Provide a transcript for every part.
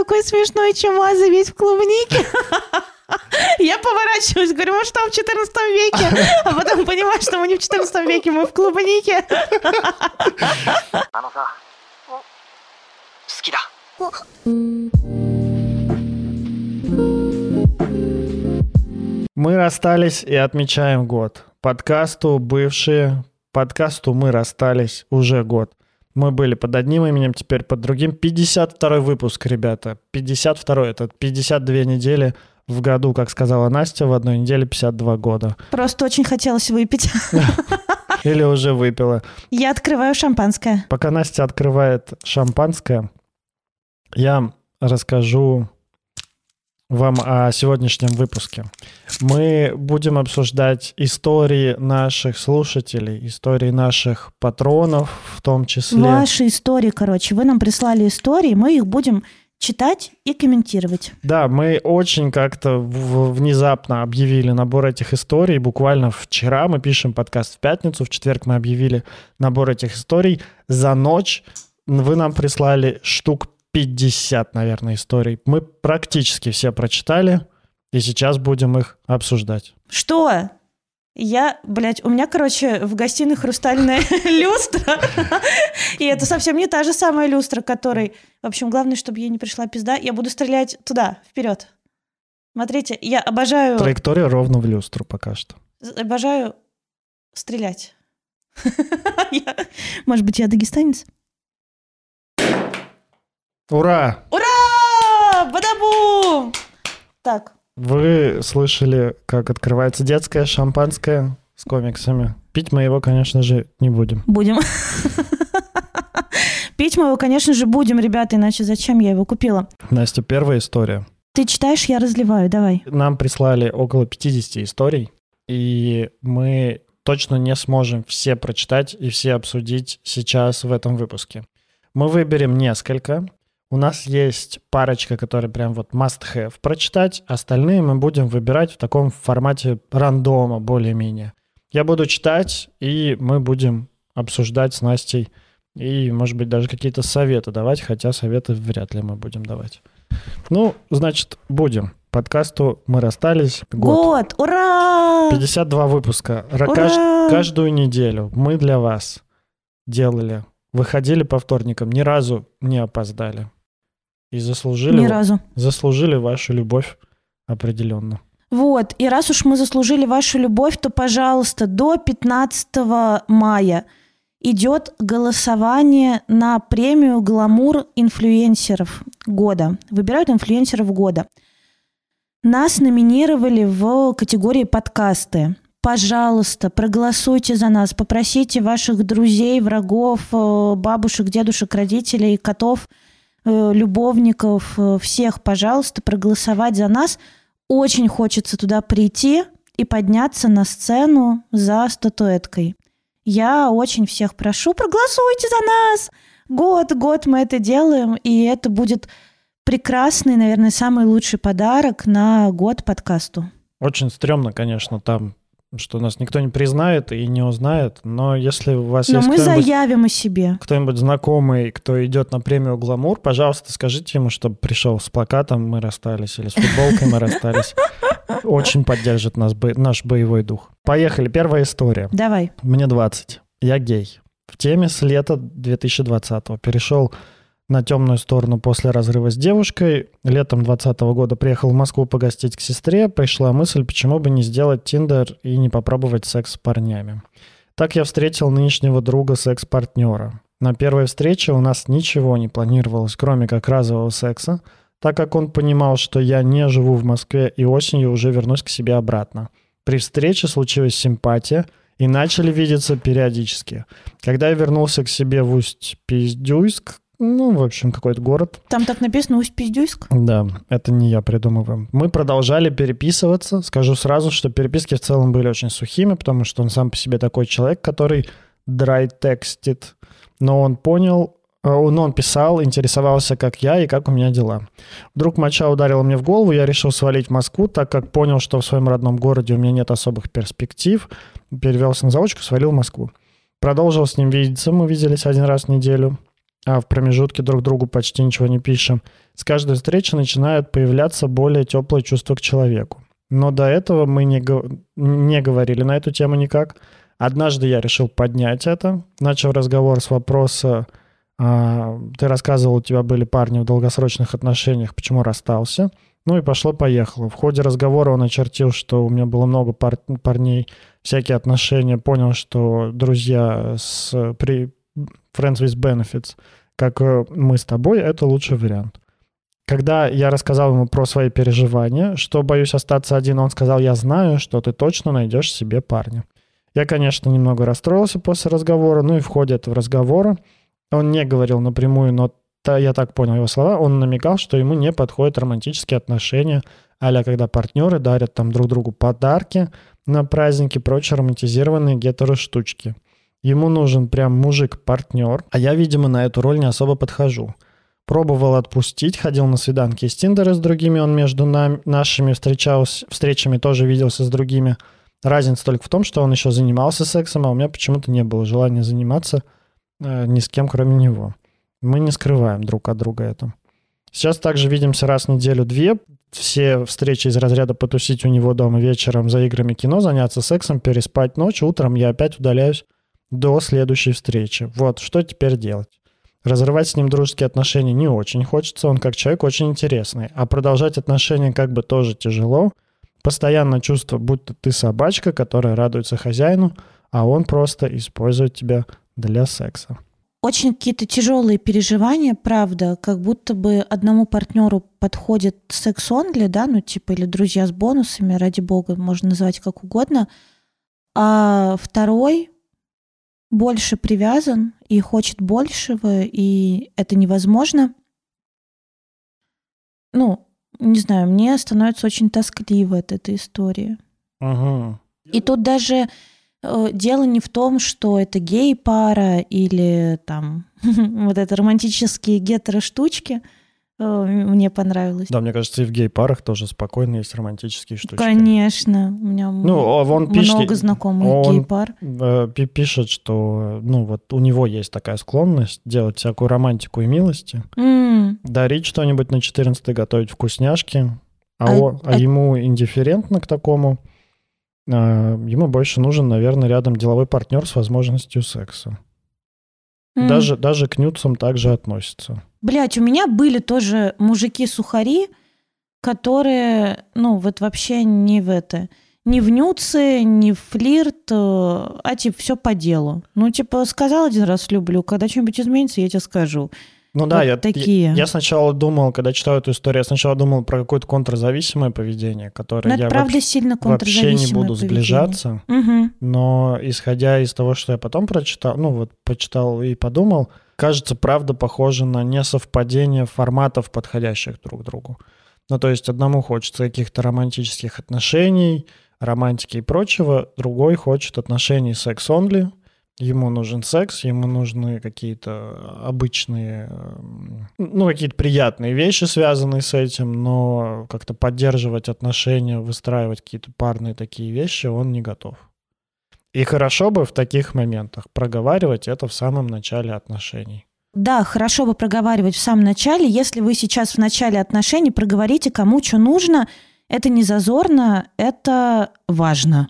такой смешной чумазый весь в клубнике. Я поворачиваюсь, говорю, может, что в 14 веке. А потом понимаю, что мы не в 14 веке, мы в клубнике. Мы расстались и отмечаем год. Подкасту бывшие, подкасту мы расстались уже год. Мы были под одним именем, теперь под другим. 52 выпуск, ребята. 52 это 52 недели в году, как сказала Настя, в одной неделе 52 года. Просто очень хотелось выпить. Или уже выпила. Я открываю шампанское. Пока Настя открывает шампанское, я расскажу вам о сегодняшнем выпуске. Мы будем обсуждать истории наших слушателей, истории наших патронов в том числе. Ваши истории, короче. Вы нам прислали истории, мы их будем читать и комментировать. Да, мы очень как-то внезапно объявили набор этих историй. Буквально вчера мы пишем подкаст в пятницу, в четверг мы объявили набор этих историй. За ночь вы нам прислали штук 50, наверное, историй. Мы практически все прочитали, и сейчас будем их обсуждать. Что? Я, блядь, у меня, короче, в гостиной хрустальная люстра. И это совсем не та же самая люстра, которой... В общем, главное, чтобы ей не пришла пизда. Я буду стрелять туда, вперед. Смотрите, я обожаю... Траектория ровно в люстру пока что. Обожаю стрелять. Может быть, я дагестанец? Ура! Ура! Бадабум! Так, Вы слышали, как открывается детское шампанское с комиксами. Пить мы его, конечно же, не будем. будем. Пить мы его, конечно же, будем, ребята, иначе зачем я его купила? Настя, первая история. Ты читаешь, я разливаю, давай. Нам прислали около 50 историй, и мы точно не сможем все прочитать и все обсудить сейчас в этом выпуске. Мы выберем несколько. У нас есть парочка, которые прям вот must have прочитать. Остальные мы будем выбирать в таком формате рандома более-менее. Я буду читать, и мы будем обсуждать с Настей и, может быть, даже какие-то советы давать, хотя советы вряд ли мы будем давать. Ну, значит, будем. Подкасту мы расстались. Год. Год, ура! 52 выпуска. Ра- Ура! кажд- каждую неделю мы для вас делали. Выходили по вторникам, ни разу не опоздали. И заслужили, Ни разу. заслужили вашу любовь определенно. Вот, и раз уж мы заслужили вашу любовь, то, пожалуйста, до 15 мая идет голосование на премию «Гламур инфлюенсеров года». Выбирают инфлюенсеров года. Нас номинировали в категории подкасты. Пожалуйста, проголосуйте за нас, попросите ваших друзей, врагов, э, бабушек, дедушек, родителей, котов, любовников, э, всех, пожалуйста, проголосовать за нас. Очень хочется туда прийти и подняться на сцену за статуэткой. Я очень всех прошу, проголосуйте за нас. Год, год мы это делаем, и это будет прекрасный, наверное, самый лучший подарок на год подкасту. Очень стрёмно, конечно, там, что нас никто не признает и не узнает, но если у вас Но есть мы кто-нибудь, заявим о себе. кто-нибудь знакомый, кто идет на премию «Гламур», пожалуйста, скажите ему, чтобы пришел с плакатом «Мы расстались» или с футболкой «Мы расстались». Очень поддержит нас наш боевой дух. Поехали, первая история. Давай. Мне 20. Я гей. В теме с лета 2020 перешел на темную сторону после разрыва с девушкой. Летом 2020 года приехал в Москву погостить к сестре. Пришла мысль, почему бы не сделать Тиндер и не попробовать секс с парнями. Так я встретил нынешнего друга секс-партнера. На первой встрече у нас ничего не планировалось, кроме как разового секса, так как он понимал, что я не живу в Москве и осенью уже вернусь к себе обратно. При встрече случилась симпатия, и начали видеться периодически. Когда я вернулся к себе в Усть-Пиздюйск, ну, в общем, какой-то город, Там так написано Усть-Пиздюйск. да, это не я придумываю. Мы продолжали переписываться. Скажу сразу, что переписки в целом были очень сухими, потому что он сам по себе такой человек, который драй-текстит. Но он понял, э, но он писал, интересовался, как я и как у меня дела. Вдруг моча ударила мне в голову, я решил свалить в Москву, так как понял, что в своем родном городе у меня нет особых перспектив. Перевелся на заочку, свалил в Москву. Продолжил с ним видеться, мы виделись один раз в неделю. А в промежутке друг другу почти ничего не пишем, с каждой встречи начинают появляться более теплые чувства к человеку. Но до этого мы не, не говорили на эту тему никак. Однажды я решил поднять это, начал разговор с вопроса, а, ты рассказывал, у тебя были парни в долгосрочных отношениях, почему расстался? Ну и пошло-поехало. В ходе разговора он очертил, что у меня было много пар парней, всякие отношения, понял, что друзья с при Friends with Benefits, как э, мы с тобой, это лучший вариант. Когда я рассказал ему про свои переживания, что боюсь остаться один, он сказал, я знаю, что ты точно найдешь себе парня. Я, конечно, немного расстроился после разговора, ну и в ходе этого разговора он не говорил напрямую, но я так понял его слова, он намекал, что ему не подходят романтические отношения, а когда партнеры дарят там друг другу подарки на праздники, прочие романтизированные гетеро-штучки. Ему нужен прям мужик-партнер, а я, видимо, на эту роль не особо подхожу. Пробовал отпустить, ходил на свиданки с Тиндера с другими, он между нами, нашими встречался, встречами тоже виделся с другими. Разница только в том, что он еще занимался сексом, а у меня почему-то не было желания заниматься – Э, ни с кем, кроме него. Мы не скрываем друг от друга это. Сейчас также видимся раз в неделю-две. Все встречи из разряда потусить у него дома вечером за играми кино, заняться сексом, переспать ночь. Утром я опять удаляюсь до следующей встречи. Вот, что теперь делать? Разрывать с ним дружеские отношения не очень хочется, он как человек очень интересный. А продолжать отношения как бы тоже тяжело. Постоянно чувство, будто ты собачка, которая радуется хозяину, а он просто использует тебя для секса. Очень какие-то тяжелые переживания, правда, как будто бы одному партнеру подходит секс-онли, да, ну типа или друзья с бонусами, ради бога, можно называть как угодно, а второй больше привязан и хочет большего, и это невозможно. Ну, не знаю, мне становится очень тоскливо от этой истории. Угу. И тут даже Э, дело не в том, что это гей-пара или там вот это романтические гетеро-штучки. Э, мне понравилось. Да, мне кажется, и в гей-парах тоже спокойно есть романтические штучки. Конечно. У меня ну, он много пишет, знакомых он гей-пар. Э, пишет, что ну вот у него есть такая склонность делать всякую романтику и милости. Mm. Дарить что-нибудь на 14 готовить вкусняшки. А, а, он, а, а ему индифферентно к такому. А, ему больше нужен, наверное, рядом деловой партнер с возможностью секса. Mm. Даже, даже к нюцам также относится. Блять, у меня были тоже мужики-сухари, которые, ну, вот вообще не в это, не в нюцы, не в флирт, э, а типа все по делу. Ну, типа, сказал один раз люблю, когда что-нибудь изменится, я тебе скажу. Ну да, вот я, такие. Я, я сначала думал, когда читал эту историю, я сначала думал про какое-то контрзависимое поведение, которое но я правда вообще, сильно вообще не буду поведение. сближаться. Угу. Но исходя из того, что я потом прочитал, ну вот почитал и подумал, кажется, правда похоже на несовпадение форматов, подходящих друг другу. Ну то есть одному хочется каких-то романтических отношений, романтики и прочего, другой хочет отношений секс-онли, Ему нужен секс, ему нужны какие-то обычные, ну, какие-то приятные вещи, связанные с этим, но как-то поддерживать отношения, выстраивать какие-то парные такие вещи он не готов. И хорошо бы в таких моментах проговаривать это в самом начале отношений. Да, хорошо бы проговаривать в самом начале. Если вы сейчас в начале отношений, проговорите, кому что нужно. Это не зазорно, это важно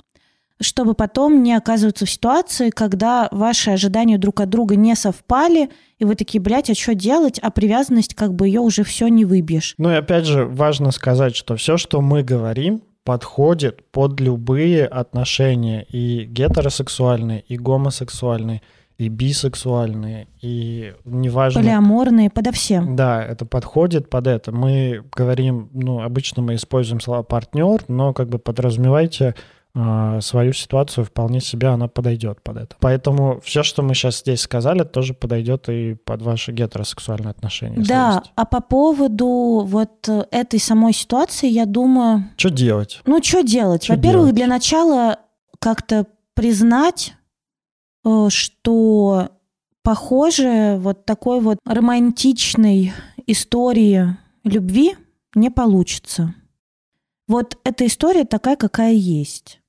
чтобы потом не оказываться в ситуации, когда ваши ожидания друг от друга не совпали, и вы такие, блядь, а что делать? А привязанность, как бы ее уже все не выбьешь. Ну и опять же, важно сказать, что все, что мы говорим, подходит под любые отношения, и гетеросексуальные, и гомосексуальные, и бисексуальные, и неважно... Полиаморные, подо всем. Да, это подходит под это. Мы говорим, ну, обычно мы используем слова «партнер», но как бы подразумевайте свою ситуацию вполне себе она подойдет под это. Поэтому все, что мы сейчас здесь сказали, тоже подойдет и под ваши гетеросексуальные отношения. Да, а по поводу вот этой самой ситуации, я думаю... Что делать? Ну, что делать? Во-первых, для начала как-то признать, э, что похоже вот такой вот романтичной истории любви не получится. Вот эта история такая, какая есть.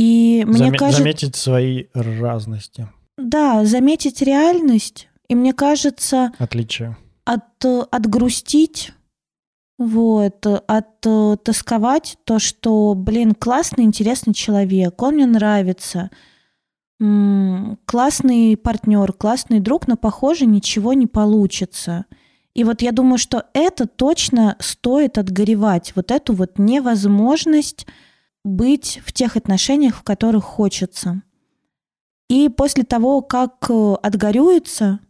И мне Зам- кажется... Заметить свои разности. Да, заметить реальность И мне кажется, Отличие. от, отгрустить, вот, от тосковать то, что, блин, классный, интересный человек, он мне нравится, м, классный партнер, классный друг, но, похоже, ничего не получится. И вот я думаю, что это точно стоит отгоревать, вот эту вот невозможность быть в тех отношениях, в которых хочется. И после того, как э, отгорюется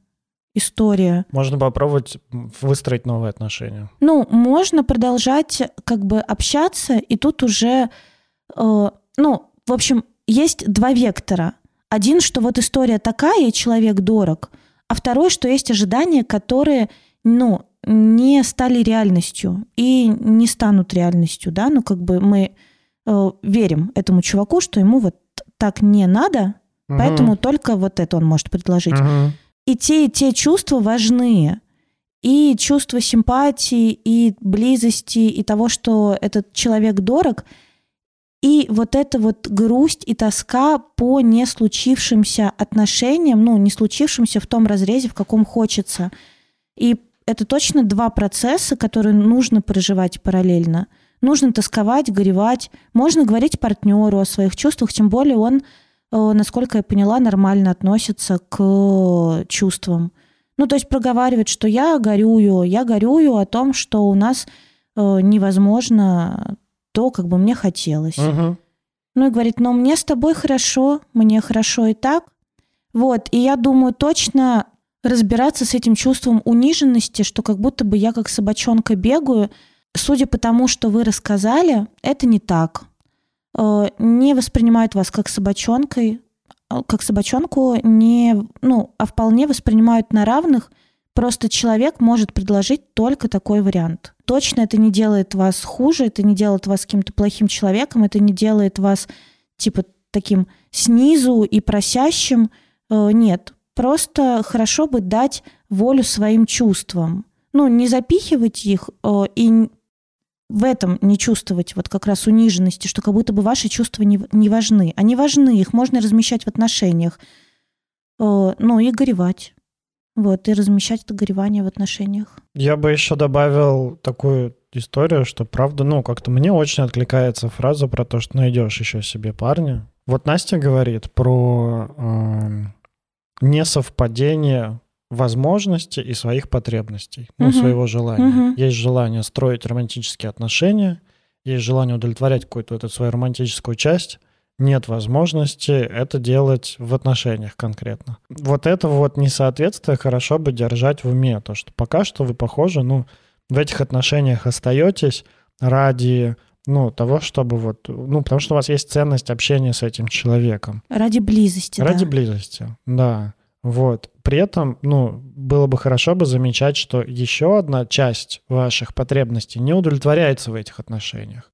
история, Можно попробовать выстроить новые отношения. ну, можно продолжать как бы общаться, и тут уже, э, ну, в общем, есть два вектора. Один, что вот история такая, и человек дорог, а второй, что есть ожидания, которые, ну, не стали реальностью и не станут реальностью, да, ну, как бы мы э, верим этому чуваку, что ему вот так не надо, Мгм. поэтому только вот это он может предложить. Мгм. И те, и те чувства важны. И чувство симпатии, и близости, и того, что этот человек дорог. И вот эта вот грусть и тоска по не случившимся отношениям, ну, не случившимся в том разрезе, в каком хочется. И это точно два процесса, которые нужно проживать параллельно. Нужно тосковать, горевать. Можно говорить партнеру о своих чувствах, тем более он э, насколько я поняла, нормально относится к чувствам. Ну, то есть проговаривает, что я горюю, я горюю о том, что у нас э, невозможно то, как бы мне хотелось. Мгм. Ну и говорит, но мне с тобой хорошо, мне хорошо и так. Вот, и я думаю, точно разбираться с этим чувством униженности, что как будто бы я как собачонка бегаю, судя по тому, что вы рассказали, это не так. Э, Не воспринимают вас как собачонкой, э, как собачонку, не, ну, а вполне воспринимают на равных. Просто человек может предложить только такой вариант. Точно это не делает вас хуже, это не делает вас каким-то плохим человеком, это не делает вас типа таким снизу и просящим. Э, Нет, просто хорошо бы дать волю своим чувствам. Ну, не запихивать их и в этом не чувствовать вот как раз униженности, что как будто бы ваши чувства не, не важны. Они важны, их можно размещать в отношениях. Э, Ну, и горевать. Вот, и размещать это горевание в отношениях. Я бы еще добавил такую историю, что правда, ну, как-то мне очень откликается фраза про то, что найдешь еще себе парня. Вот Настя говорит про эм, несовпадение возможностей и своих потребностей, ну, Мгм. своего желания. Мгм. Есть желание строить романтические отношения, есть желание удовлетворять какую-то эту свою романтическую часть, нет возможности это делать в отношениях конкретно. Вот это вот несоответствие хорошо бы держать в уме, то что пока что вы похожи, ну, в этих отношениях остаетесь ради, ну, того, чтобы вот, ну, потому что у вас есть ценность общения с этим человеком. Ради близости, Ради да. близости, да. Вот. При этом, ну, было бы хорошо бы замечать, что еще одна часть ваших потребностей не удовлетворяется в этих отношениях.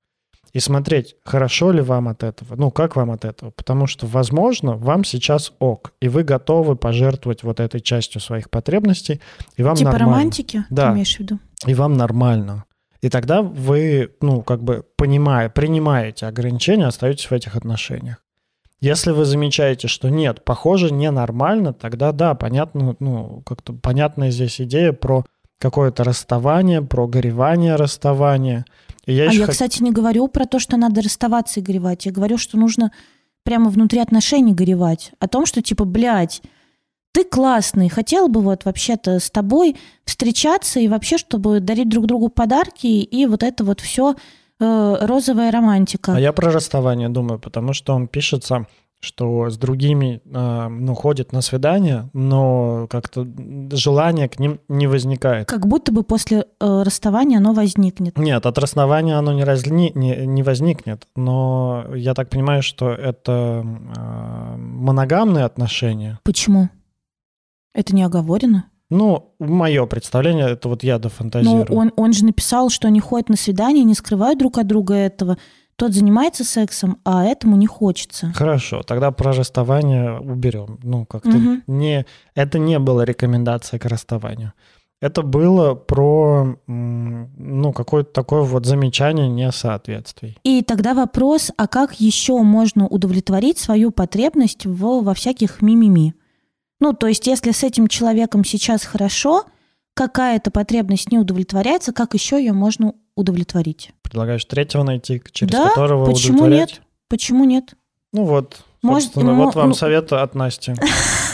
И смотреть, хорошо ли вам от этого, ну, как вам от этого. Потому что, возможно, вам сейчас ок, и вы готовы пожертвовать вот этой частью своих потребностей, и вам Типа нормально. романтики, Да. ты имеешь в виду? И вам нормально. И тогда вы, ну, как бы понимая, принимаете ограничения, остаетесь в этих отношениях. Если вы замечаете, что нет, похоже, ненормально, тогда да, понятно, ну, как-то понятная здесь идея про какое-то расставание, про горевание расставания. И я А я, хот- кстати, не говорю про то, что надо расставаться и горевать. Я говорю, что нужно прямо внутри отношений горевать. О том, что типа, блядь, ты классный, хотел бы вот вообще-то с тобой встречаться и вообще, чтобы дарить друг другу подарки и вот это вот все розовая романтика. А я про расставание думаю, потому что он пишется, что с другими, э, ну, ходит на свидание, но как-то желание к ним не возникает. Как будто бы после э, расставания оно возникнет. Нет, от расставания оно не, разни... не, не возникнет, но я так понимаю, что это э, моногамные отношения. Почему? Это не оговорено? Ну, мое представление, это вот я дофантазирую. он, он же написал, что они ходят на свидание, не скрывают друг от друга этого. Тот занимается сексом, а этому не хочется. Хорошо, тогда про расставание уберем. Ну, как-то Мгм. не... Это не было рекомендация к расставанию. Это было про, ну, какое-то такое вот замечание несоответствий. И тогда вопрос, а как еще можно удовлетворить свою потребность в, во всяких мимими? Ну, то есть, если с этим человеком сейчас хорошо, какая-то потребность не удовлетворяется, как еще ее можно удовлетворить? Предлагаешь третьего найти, через Да, которого почему удовлетворять? нет? Почему нет? Ну вот, Может, собственно, ему- вот вам ну- совет от Насти.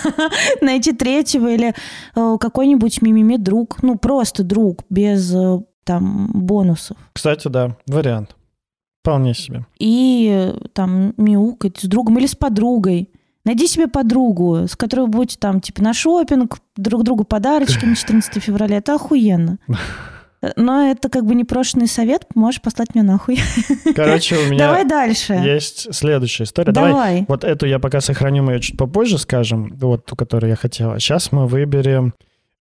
Найти третьего или э, какой-нибудь мимими друг, ну, просто друг, без э, там бонусов. Кстати, да, вариант. Вполне себе. И э, там мяукать с другом или с подругой. Найди себе подругу, с которой будете там типа на шопинг, друг другу подарочки на 14 февраля. Это охуенно. Но это как бы непрошенный совет, можешь послать меня нахуй. Короче, у меня Давай дальше. есть следующая история. Давай Давай. вот эту я пока сохраню, мы ее чуть попозже скажем, вот ту, которую я хотела. Сейчас мы выберем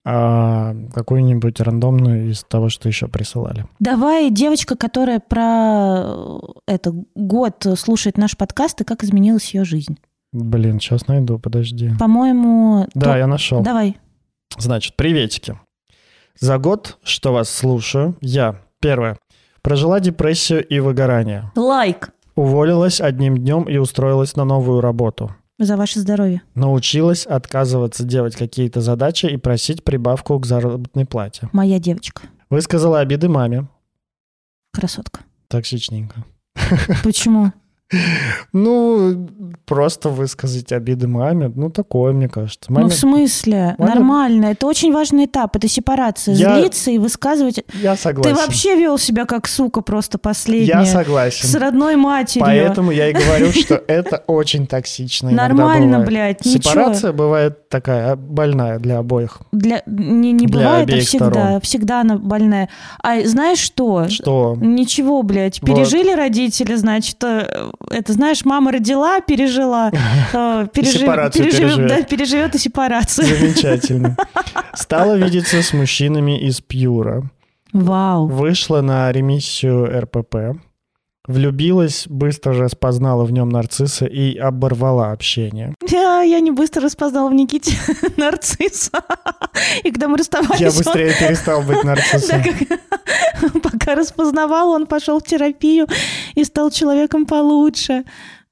а, какую-нибудь рандомную из того, что еще присылали. Давай девочка, которая про э, это год слушает наш подкаст и как изменилась ее жизнь. Блин, сейчас найду, подожди. По-моему... Да, то- я нашел. Давай. Значит, приветики. За год, что вас слушаю, я, первое, прожила депрессию и выгорание. Лайк Уволилась одним днем и устроилась на новую работу. за ваше здоровье. Научилась отказываться делать какие-то задачи и просить прибавку к заработной плате. Моя девочка. Высказала обиды маме. Красотка. Токсичненько. Почему? Ну, просто высказать обиды маме, ну, такое, мне кажется. Ну, Маме- в смысле? Маме- Нормально. Это очень важный этап. Это сепарация. Я- Злиться и высказывать. Я согласен. Ты вообще вел себя как сука просто последняя. Я согласен. С родной матерью. Поэтому я и говорю, что это очень токсично Нормально, блядь. Сепарация бывает такая больная для обоих. Для... Не, не бывает, а всегда. Всегда она больная. А знаешь что? Что? Ничего, блядь, пережили родители, значит, э, это, знаешь, мама родила, пережила, э, пережив- Сепарацию переживет- переживет. да, переживет и сепарацию. Замечательно. Стала видеться с мужчинами из Пьюра. Вау. Вышла на ремиссию РПП. Влюбилась, быстро распознала в нем нарцисса и оборвала общение. Я, я не быстро распознала в Никите нарцисса. И когда мы расставались, Я он- быстрее перестал быть Да, нарциссом. как- пока распознавал, он пошел в терапию и стал человеком получше.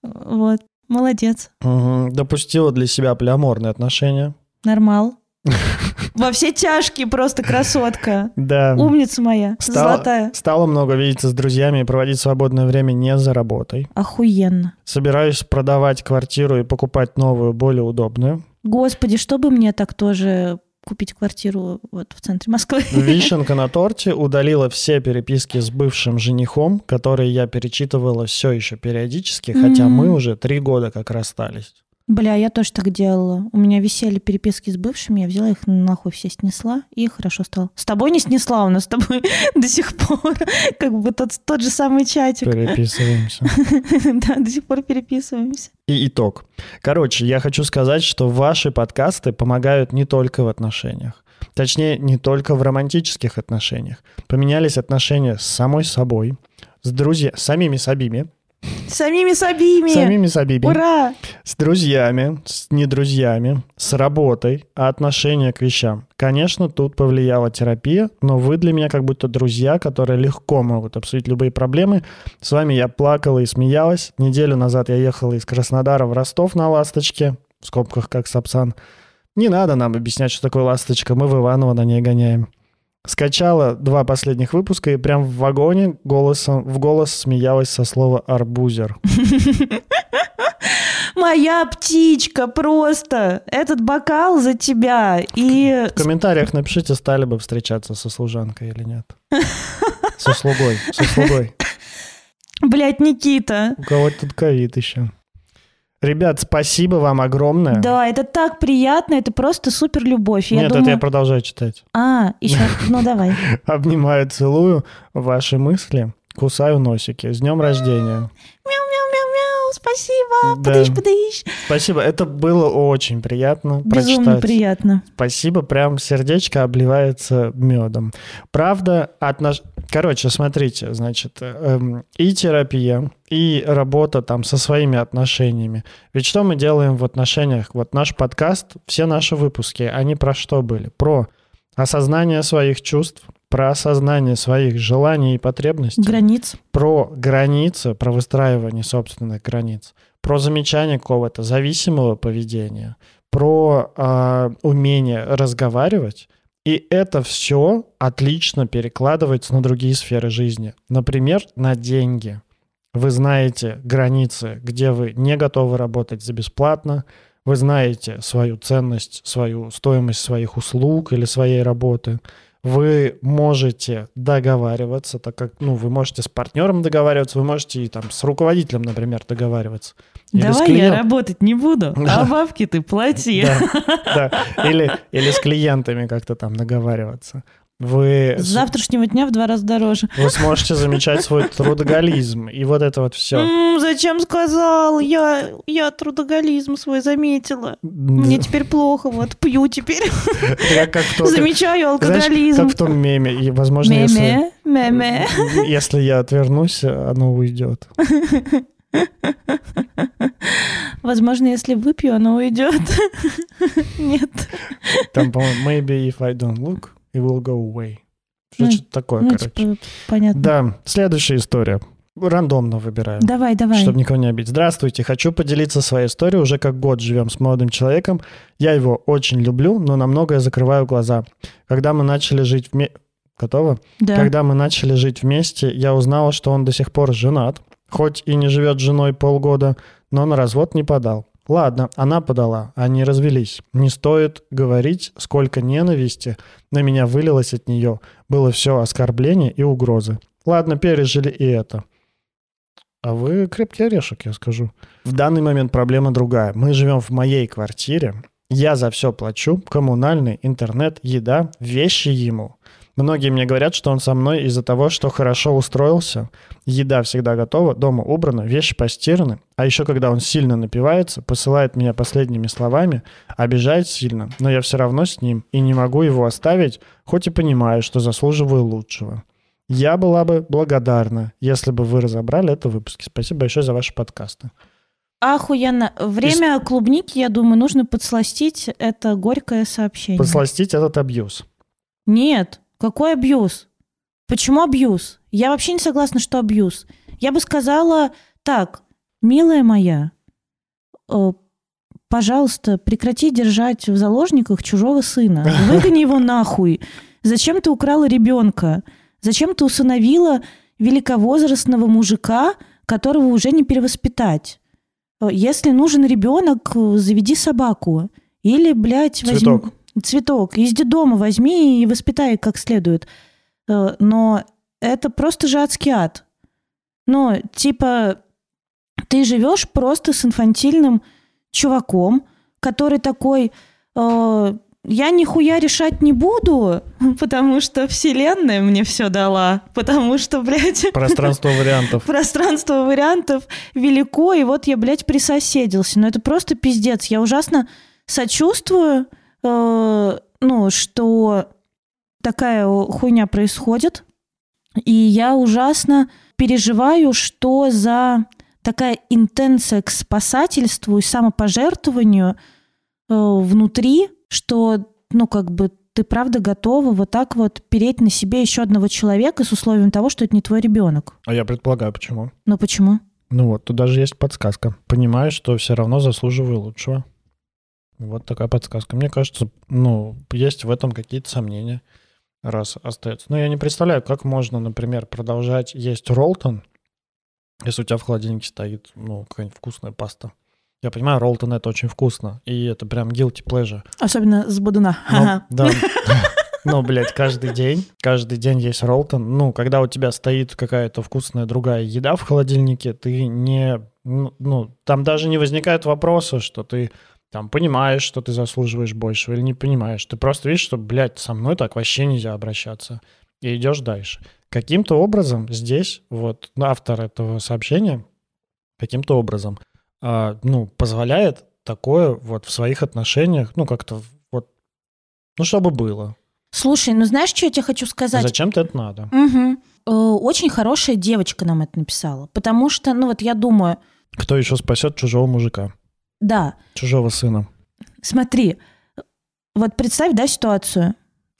Вот. Молодец. Мгм. Допустила для себя полиаморные отношения. Нормал. Во все тяжкие просто красотка. Да. Умница моя. Стала, Золотая. стала много видеться с друзьями и проводить свободное время не за работой. Охуенно. Собираюсь продавать квартиру и покупать новую, более удобную. Господи, чтобы мне так тоже купить квартиру вот в центре Москвы. Вишенка на торте удалила все переписки с бывшим женихом, которые я перечитывала все еще периодически, хотя М. мы уже три года как расстались. Бля, я тоже так делала. У меня висели переписки с бывшими, я взяла их нахуй все снесла, и хорошо стало. С тобой не снесла, у нас с тобой до сих пор как бы тот, тот же самый чатик. Переписываемся. Да, до сих пор переписываемся. И итог. Короче, я хочу сказать, что ваши подкасты помогают не только в отношениях. Точнее, не только в романтических отношениях. Поменялись отношения с самой собой, с друзьями, самими собими, Самими собими. самими собими, Ура! с друзьями, с недрузьями, с работой, а отношение к вещам. Конечно, тут повлияла терапия, но вы для меня как будто друзья, которые легко могут обсудить любые проблемы. С вами я плакала и смеялась. Неделю назад я ехала из Краснодара в Ростов на «Ласточке», в скобках как Сапсан. Не надо нам объяснять, что такое «Ласточка», мы в Иваново на ней гоняем. Скачала два последних выпуска и прям в вагоне голосом, в голос смеялась со слова «арбузер». Моя птичка просто. Этот бокал за тебя. И В комментариях напишите, стали бы встречаться со служанкой или нет. Со слугой, со слугой. Блять, Никита. У кого тут ковид еще. Ребят, спасибо вам огромное. Да, это так приятно, это просто супер любовь. Я Нет, думаю... это я продолжаю читать. А, еще, ну давай. Обнимаю, целую ваши мысли, кусаю носики. С днем рождения. Мяу-мяу-мяу-мяу, спасибо. Да. Подыщ. Спасибо, это было очень приятно Безумно прочитать. приятно. Спасибо, прям сердечко обливается медом. Правда, отнош... Короче, смотрите, значит, эм, и терапия, и работа там со своими отношениями. Ведь что мы делаем в отношениях? Вот наш подкаст, все наши выпуски, они про что были? Про осознание своих чувств, про осознание своих желаний и потребностей, Границ. про границы, про выстраивание собственных границ, про замечание какого-то зависимого поведения, про а, умение разговаривать. И это все отлично перекладывается на другие сферы жизни. Например, на деньги. Вы знаете границы, где вы не готовы работать за бесплатно, вы знаете свою ценность, свою стоимость своих услуг или своей работы – вы можете договариваться, так как, ну, вы можете с партнером договариваться, вы можете и там с руководителем, например, договариваться. Или Давай я работать не буду, да. а бабки ты плати. Да, да. Или, или с клиентами как-то там договариваться. Вы... С завтрашнего дня в два раза дороже. Вы сможете замечать свой трудоголизм. И вот это вот все. М-м, зачем сказал? Я, я трудоголизм свой заметила. Мне теперь плохо, вот пью теперь. Я как Замечаю алкоголизм. Знаешь, как в том меме. И, возможно, меме, если, меме. если я отвернусь, оно уйдет. Возможно, если выпью, оно уйдет. Нет. Там, по-моему, maybe if I don't look, it will go away. Ну, Что-то такое, ну, короче. Типа, понятно. Да, следующая история. Рандомно выбираю. Давай, давай. Чтобы никого не обидеть. Здравствуйте, хочу поделиться своей историей. Уже как год живем с молодым человеком. Я его очень люблю, но на многое закрываю глаза. Когда мы начали жить вместе... Готово? Да. Когда мы начали жить вместе, я узнала, что он до сих пор женат. Хоть и не живет с женой полгода, но на развод не подал. Ладно, она подала, они развелись. Не стоит говорить, сколько ненависти на меня вылилось от нее. Было все оскорбления и угрозы. Ладно, пережили и это. А вы крепкий орешек, я скажу. В данный момент проблема другая. Мы живем в моей квартире. Я за все плачу. Коммунальный, интернет, еда, вещи ему. Многие мне говорят, что он со мной из-за того, что хорошо устроился. Еда всегда готова, дома убрано, вещи постираны. А еще когда он сильно напивается, посылает меня последними словами, обижает сильно, но я все равно с ним и не могу его оставить, хоть и понимаю, что заслуживаю лучшего. Я была бы благодарна, если бы вы разобрали это в выпуске. Спасибо большое за ваши подкасты. Охуенно. Время Ис... клубники, я думаю, нужно подсластить это горькое сообщение. Подсластить этот абьюз. Нет, какой абьюз? Почему абьюз? Я вообще не согласна, что абьюз. Я бы сказала так, милая моя, э, пожалуйста, прекрати держать в заложниках чужого сына. Выгони его нахуй. Зачем ты украла ребенка? Зачем ты усыновила великовозрастного мужика, которого уже не перевоспитать? Э, если нужен ребенок, заведи собаку. Или, блядь, возьми... Цветок цветок из дома возьми и воспитай как следует. Э, но это просто же адский ад. Ну, типа, ты живешь просто с инфантильным чуваком, который такой, э, я нихуя решать не буду, потому что вселенная мне все дала, потому что, блядь... Пространство вариантов. Пространство вариантов велико, и вот я, блядь, присоседился. Но это просто пиздец. Я ужасно сочувствую Э, ну, что такая хуйня происходит, и я ужасно переживаю, что за такая интенция к спасательству и самопожертвованию э, внутри, что, ну, как бы ты правда готова вот так вот переть на себе еще одного человека с условием того, что это не твой ребенок. А я предполагаю, почему. Ну почему? Ну вот, тут даже есть подсказка. Понимаю, что все равно заслуживаю лучшего. Вот такая подсказка. Мне кажется, ну, есть в этом какие-то сомнения, раз остается. Но я не представляю, как можно, например, продолжать есть роллтон, если у тебя в холодильнике стоит, ну, какая-нибудь вкусная паста. Я понимаю, роллтон это очень вкусно, и это прям guilty pleasure. Особенно с бодуна. Но, да. Но, блядь, каждый день, каждый день есть роллтон. Ну, когда у тебя стоит какая-то вкусная другая еда в холодильнике, ты не... Ну, ну там даже не возникает вопроса, что ты там понимаешь, что ты заслуживаешь большего или не понимаешь. Ты просто видишь, что, блядь, со мной так вообще нельзя обращаться. И идешь дальше. Каким-то образом здесь вот автор этого сообщения каким-то образом э, ну, позволяет такое вот в своих отношениях, ну, как-то вот, ну, чтобы было. Слушай, ну знаешь, что я тебе хочу сказать? Зачем-то это надо. Угу. Очень хорошая девочка нам это написала. Потому что, ну вот я думаю... Кто еще спасет чужого мужика? Да. Чужого сына. Смотри, вот представь, да, ситуацию.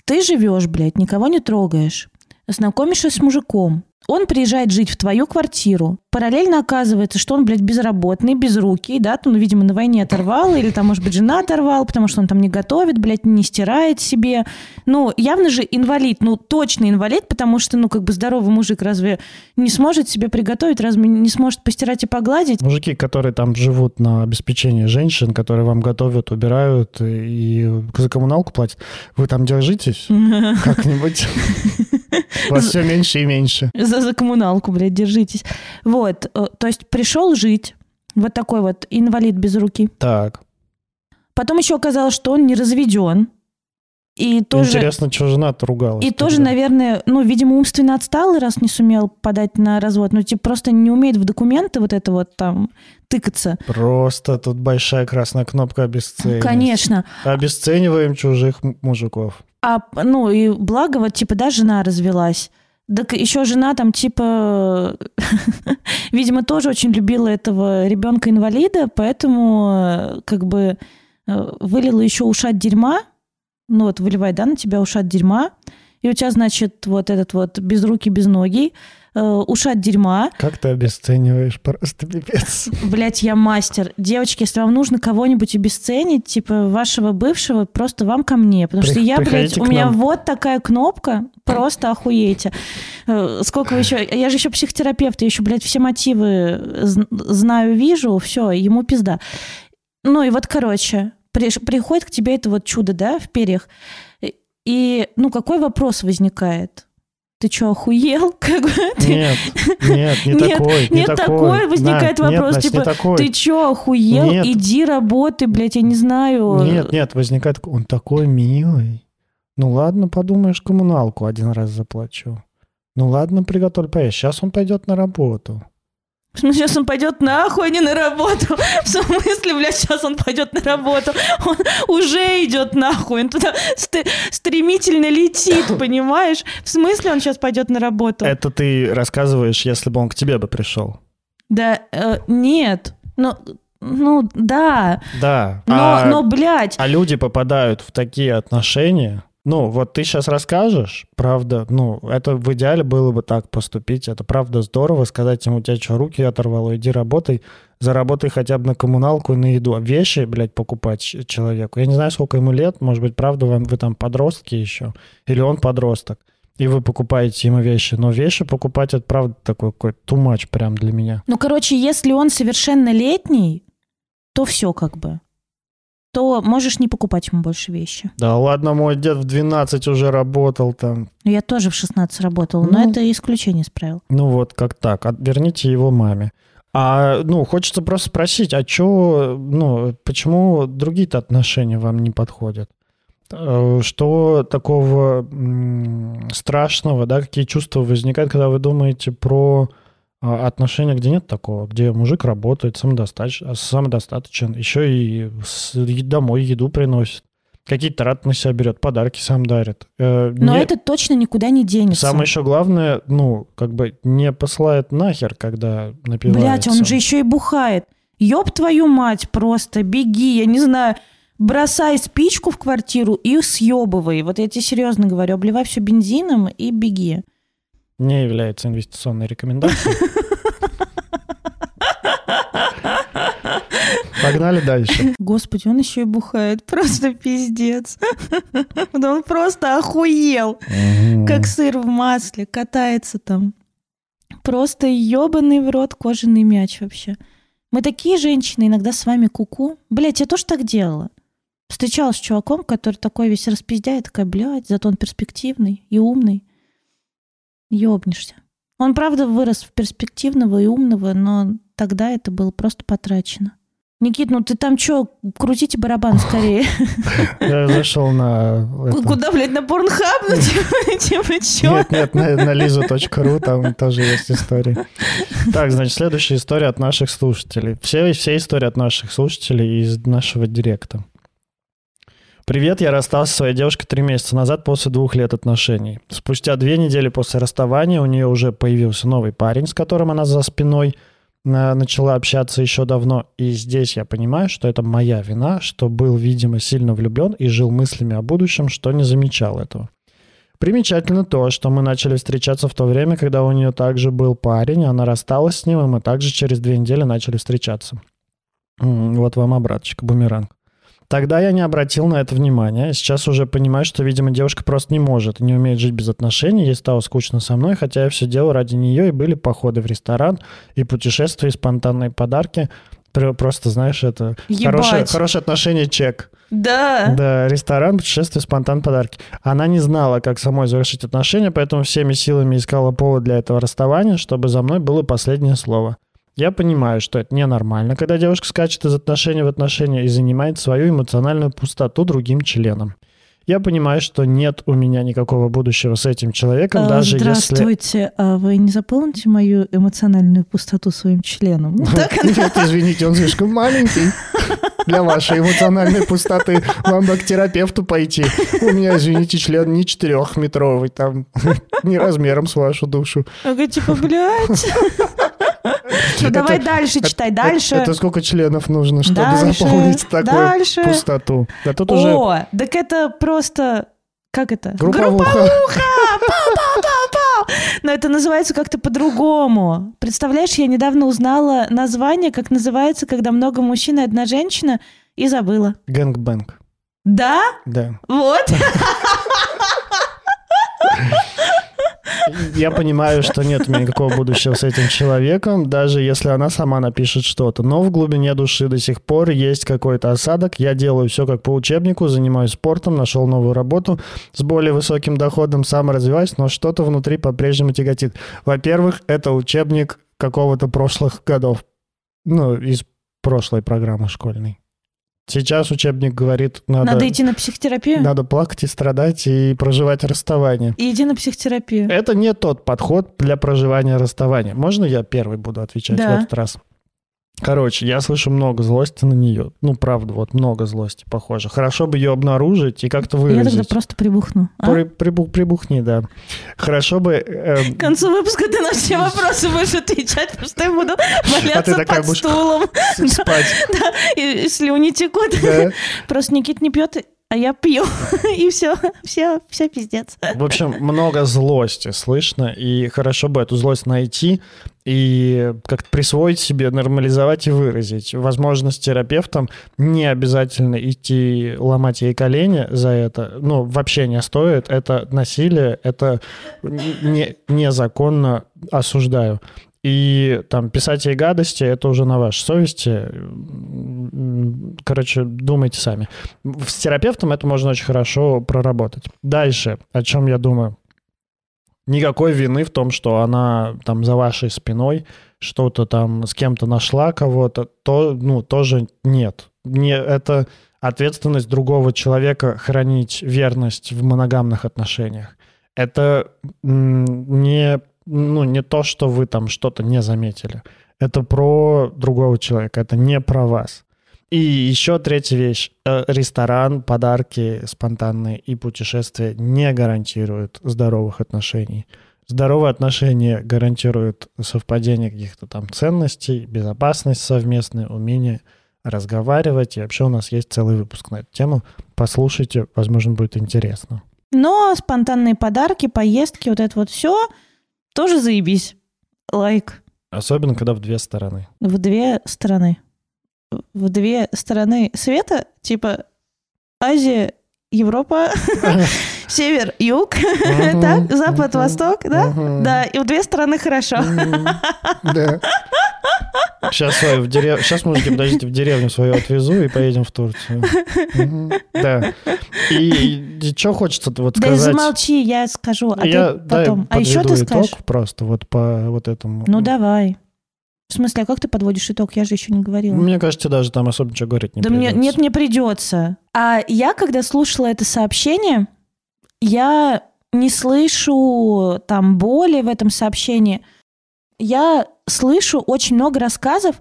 Ты живешь, блядь, никого не трогаешь. Знакомишься с мужиком. Он приезжает жить в твою квартиру. Параллельно оказывается, что он, блядь, безработный, безрукий, да, там, ну, видимо, на войне оторвал, или там, может быть, жена оторвал, потому что он там не готовит, блядь, не стирает себе. Ну, явно же инвалид, ну, точно инвалид, потому что, ну, как бы здоровый мужик разве не сможет себе приготовить, разве не сможет постирать и погладить? Мужики, которые там живут на обеспечении женщин, которые вам готовят, убирают и за коммуналку платят, вы там держитесь как-нибудь. Вас все меньше и меньше. За, за коммуналку, блядь, держитесь. Вот, э, то есть пришел жить, вот такой вот инвалид без руки. Так. Потом еще оказалось, что он не разведен. И тоже... Интересно, что жена-то ругалась. И тогда? тоже, наверное, ну, видимо, умственно отсталый, раз не сумел подать на развод. Ну, типа, просто не умеет в документы вот это вот там тыкаться. Просто тут большая красная кнопка обесценивать. Конечно. Обесцениваем чужих мужиков. А, ну, и благо, вот, типа, да, жена развелась. Так еще жена там, типа, видимо, тоже очень любила этого ребенка-инвалида, поэтому, э, как бы, э, вылила еще ушат дерьма, ну вот выливай, да, на тебя ушат дерьма, и у тебя, значит, вот этот вот без руки, без ноги, э, ушат дерьма, Как ты обесцениваешь? Просто пипец. Блять, я мастер. Девочки, если вам нужно кого-нибудь обесценить, типа вашего бывшего, просто вам ко мне. Потому что При- я, блядь, у меня нам. вот такая кнопка, просто охуеете. Э, Сколько вы еще... Я же еще психотерапевт, я еще, блядь, все мотивы зн- знаю, вижу, все, ему пизда. Ну и вот, короче, приш- приходит к тебе это вот чудо, да, в перьях, и, ну, какой вопрос возникает? Ты что, охуел? Как бы, ты- Нет, нет, не Нет, такой. не нет, такой возникает На, нет, вопрос, Настя, типа, такой. Ты чё, охуел? Нет. Иди работай, блядь, я не знаю. Нет, нет, возникает... такой, Он такой милый. Ну ладно, подумаешь, коммуналку один раз заплачу. Ну ладно, приготовь поесть. Сейчас он пойдет на работу. Ну, сейчас он пойдет нахуй, а не на работу. В смысле, блядь, сейчас он пойдет на работу. Он уже идет нахуй. Он туда ст- стремительно летит, понимаешь? В смысле он сейчас пойдет на работу? Это ты рассказываешь, если бы он к тебе бы пришел. Да, э, нет. Ну, ну, да. Да. Но, а, но, блядь, а люди попадают в такие отношения. Ну, вот ты сейчас расскажешь, правда, ну, это в идеале было бы так поступить. Это правда здорово, сказать ему, у тебя что, руки оторвало, иди работай, заработай хотя бы на коммуналку и на еду. А вещи, блядь, покупать человеку. Я не знаю, сколько ему лет, может быть, правда, вам, вы там подростки еще, или он подросток, и вы покупаете ему вещи. Но вещи покупать, это правда такой какой-то much прям для меня. Ну, короче, если он совершеннолетний, то все как бы. То можешь не покупать ему больше вещи. Да ладно, мой дед в 12 уже работал там. Ну, Я тоже в 16 работала, но Ну. это исключение из правил. Ну вот как так, От- верните его маме. А, ну, хочется просто спросить, а чё, ну, почему другие-то отношения вам не подходят? Э, Что такого страшного, да, какие чувства возникают, когда вы думаете про а, отношения, где нет такого, где мужик работает, самодостаточен, самодостаточен еще и домой еду приносит, какие-то траты на себя берет, подарки сам дарит. Э, Но не- это точно никуда не денется. Самое еще главное, ну, как бы не посылает нахер, когда напивается. Блять, он же еще и бухает. Ёб твою мать, просто беги, я не знаю, бросай спичку в квартиру и съебывай. Вот я тебе серьезно говорю, обливай все бензином и беги. Не является инвестиционной рекомендацией. Погнали дальше. Господи, он еще и бухает. Просто пиздец. Да Он просто охуел. Как сыр в масле, катается там. Просто ебаный в рот кожаный мяч вообще. Мы такие женщины, иногда с вами куку. Блять, я тоже так делала. Встречалась с чуваком, который такой весь распиздяет, такая, блядь, зато он перспективный и умный. Ёбнешься. Он, правда, вырос в перспективного и умного, но тогда это было просто потрачено. Никит, ну ты там что, крутите барабан скорее. Я зашел на... Куда, блядь, на порнхаб? Ну, типа, типа, чё? Нет, нет, на, lizu.ru там тоже есть истории. Так, значит, следующая история от наших слушателей. Все, все истории от наших слушателей из нашего директа. Привет, я расстался со своей девушкой три месяца назад после двух лет отношений. Спустя две недели после расставания у нее уже появился новый парень, с которым она за спиной на- начала общаться еще давно. И здесь я понимаю, что это моя вина, что был, видимо, сильно влюблен и жил мыслями о будущем, что не замечал этого. Примечательно то, что мы начали встречаться в то время, когда у нее также был парень, она рассталась с ним, и мы также через две недели начали встречаться. Вот вам обраточка, бумеранг. Тогда я не обратил на это внимания. Сейчас уже понимаю, что, видимо, девушка просто не может, не умеет жить без отношений. Ей стало скучно со мной, хотя я все делал ради нее, и были походы в ресторан, и путешествия, и спонтанные подарки. Пр- Просто, знаешь, это Ебать. хорошее, хорошее отношение чек. Да. Да, ресторан, путешествие, спонтан, подарки. Она не знала, как самой завершить отношения, поэтому всеми силами искала повод для этого расставания, чтобы за мной было последнее слово. Я понимаю, что это ненормально, когда девушка скачет из отношения в отношения и занимает свою эмоциональную пустоту другим членом. Я понимаю, что нет у меня никакого будущего с этим человеком, А, даже если... Здравствуйте, а вы не заполните мою эмоциональную пустоту своим членом? Ну, Нет, извините, он слишком маленький для вашей эмоциональной пустоты. Вам бы к терапевту пойти. У меня, извините, член не четырехметровый, там, не размером с вашу душу. Ага, типа, блядь. Ну давай дальше читай, дальше. Это сколько членов нужно, чтобы заполнить такую пустоту? Уже О, так это просто... Как это? групповуха. Но это называется как-то по-другому. Представляешь, я недавно узнала название, как называется, когда много мужчин и одна женщина, и забыла. Gangbang. Да? Да. Вот. Я понимаю, что нет у меня никакого будущего с этим человеком, даже если она сама напишет что-то. Но в глубине души до сих пор есть какой-то осадок. Я делаю все как по учебнику, занимаюсь спортом, нашел новую работу с более высоким доходом, сам развиваюсь, но что-то внутри по-прежнему тяготит. Во-первых, это учебник какого-то прошлых годов. Ну, из прошлой программы школьной. Сейчас учебник говорит, надо, Надо идти на психотерапию? надо плакать и страдать и проживать расставание. И иди на психотерапию. Это не тот подход для проживания расставания. Можно я первый буду отвечать Да. в этот раз? Короче, я слышу много злости на нее. Ну, правда, вот много злости, похоже. Хорошо бы ее обнаружить и как-то Я тогда выразить. просто прибухну. а? При- прибу- прибухни, да. Хорошо бы... эм, К концу выпуска ты на все вопросы будешь отвечать, потому что я буду А валяться такая под будешь- стулом, спать. и слюни текут. Да. Просто Никит не пьет, а я пью. И все, все, все пиздец. В общем, много злости слышно, и хорошо бы эту злость найти и как-то присвоить себе, нормализовать и выразить. Возможно, с терапевтом не обязательно идти ломать ей колени за это. Ну, вообще не стоит. Это насилие, это не, незаконно осуждаю. И там писать ей гадости, это уже на вашей совести. Короче, думайте сами. С терапевтом это можно очень хорошо проработать. Дальше, о чем я думаю. Никакой вины в том, что она там за вашей спиной что-то там с кем-то нашла кого-то, то, ну, тоже нет. Не, это ответственность другого человека хранить верность в моногамных отношениях. Это не, ну, не то, что вы там что-то не заметили. Это про другого человека, это не про вас. И еще третья вещь. Э, Ресторан, подарки спонтанные и путешествия не гарантируют здоровых отношений. Здоровые отношения гарантируют совпадение каких-то там ценностей, безопасность совместная, умение разговаривать. И вообще у нас есть целый выпуск на эту тему. Послушайте, возможно, будет интересно. Но спонтанные подарки, поездки, вот это вот все тоже заебись. Лайк. Особенно, когда в две стороны. В две стороны. В две стороны света, типа Азия, Европа, север, юг, так, запад, восток, да? Да, и в две стороны хорошо. Да. Сейчас, свою в дерев... Сейчас, мужики, подождите, в деревню свою отвезу и поедем в Турцию. Да. И, что хочется вот Да и сказать? замолчи, я скажу, а я ты потом. А еще ты итог скажешь? просто вот по вот этому. Ну давай. В смысле, а как ты подводишь итог? Я же еще не говорила. Мне кажется, даже там особо ничего говорить не да мне, придется. нет, не придется. А я, когда слушала это сообщение, я не слышу там боли в этом сообщении. Я слышу очень много рассказов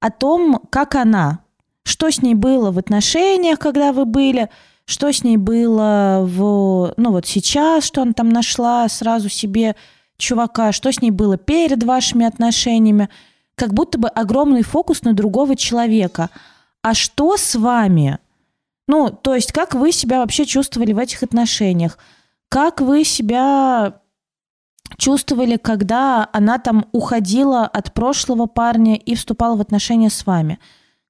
о том, как она, что с ней было в отношениях, когда вы были, что с ней было в, ну вот сейчас, что она там нашла сразу себе чувака, что с ней было перед вашими отношениями, как будто бы огромный фокус на другого человека. А что с вами? Ну, то есть, как вы себя вообще чувствовали в этих отношениях? Как вы себя чувствовали, когда она там уходила от прошлого парня и вступала в отношения с вами?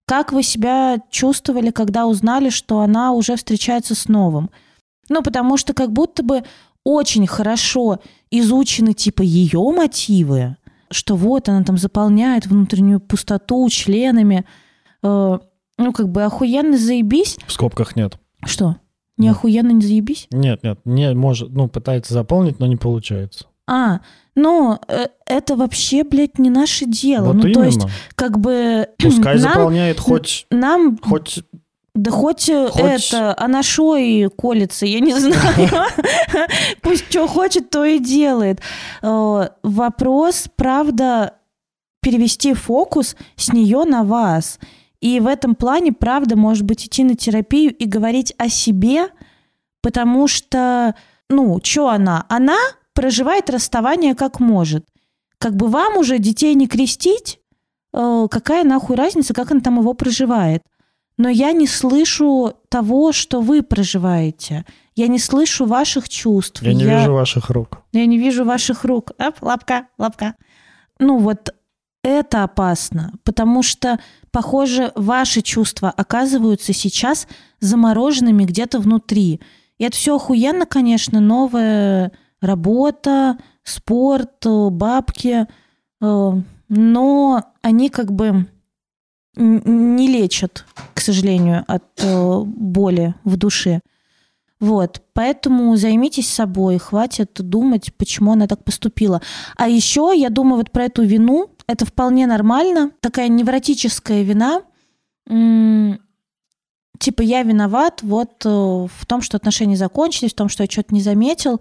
Как вы себя чувствовали, когда узнали, что она уже встречается с новым? Ну, потому что как будто бы очень хорошо изучены типа ее мотивы, что вот она там заполняет внутреннюю пустоту членами. Э, ну, как бы охуенно заебись. В скобках нет. Что? Не Нет. охуенно не заебись? Нет, нет, не может, ну, пытается заполнить, но не получается. А, ну, э, это вообще, блядь, не наше дело. вот ну, именно. то есть, как бы... Пускай нам, заполняет хоть, Нам, хоть да хоть, э, Хоть- это, она шо и колется, я не знаю. Пусть что хочет, то и делает. Э, Вопрос, правда, перевести фокус с нее на вас. И в этом плане, правда, может быть, идти на терапию и говорить о себе, потому что, ну, что она? Она проживает расставание как может. Как бы вам уже детей не крестить, э, какая нахуй разница, как она там его проживает. Но я не слышу того, что вы проживаете. Я не слышу ваших чувств. я не вижу ваших рук. Я не вижу ваших рук. Оп, лапка, лапка. Ну вот это опасно, потому что, похоже, ваши чувства оказываются сейчас замороженными где-то внутри. И это все охуенно, конечно, новая работа, спорт, бабки, э, но они как бы не лечат, к сожалению, от э, боли в душе. Вот, поэтому займитесь собой, хватит думать, почему она так поступила. А еще, я думаю, вот про эту вину, это вполне нормально, такая невротическая вина, типа я виноват вот э, в том, что отношения закончились, в том, что я что-то не заметил.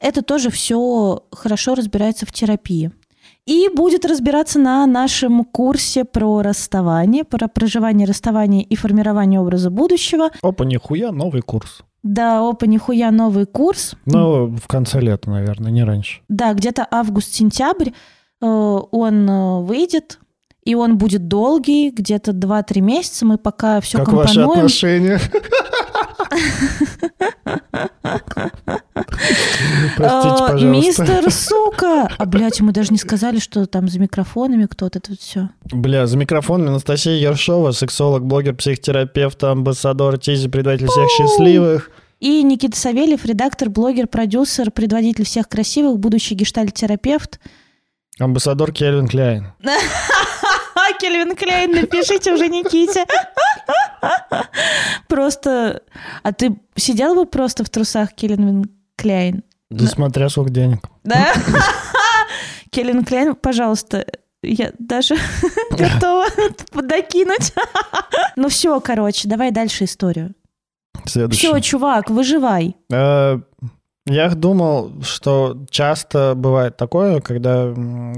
Это тоже все хорошо разбирается в терапии. И будет разбираться на нашем курсе про расставание, про проживание расставания и формирование образа будущего. Опа, нихуя, новый курс. Да, опа, нихуя новый курс. Ну, в конце лета, наверное, не раньше. Да, где-то август-сентябрь он э, выйдет, и он будет долгий, где-то 2-3 месяца. Мы пока все как ваши компонуем. отношения? Простите, Э, пожалуйста. Мистер Сука! А, блядь, мы даже не сказали, что там за микрофонами кто-то тут все. Бля, за микрофоном Анастасия Ершова, сексолог, блогер, психотерапевт, амбассадор Тизи, предводитель всех счастливых. И Никита Савельев, редактор, блогер, продюсер, предводитель всех красивых, будущий гештальт-терапевт. Амбассадор Кельвин Кляйн. Кельвин Клейн, напишите уже Никите. Просто... А ты сидел бы просто в трусах Кельвин Клейн? Да смотря сколько денег. Да? Кельвин Клейн, пожалуйста, я даже готова докинуть. Ну все, короче, давай дальше историю. Следующий. Все, чувак, выживай. Я думал, что часто бывает такое, когда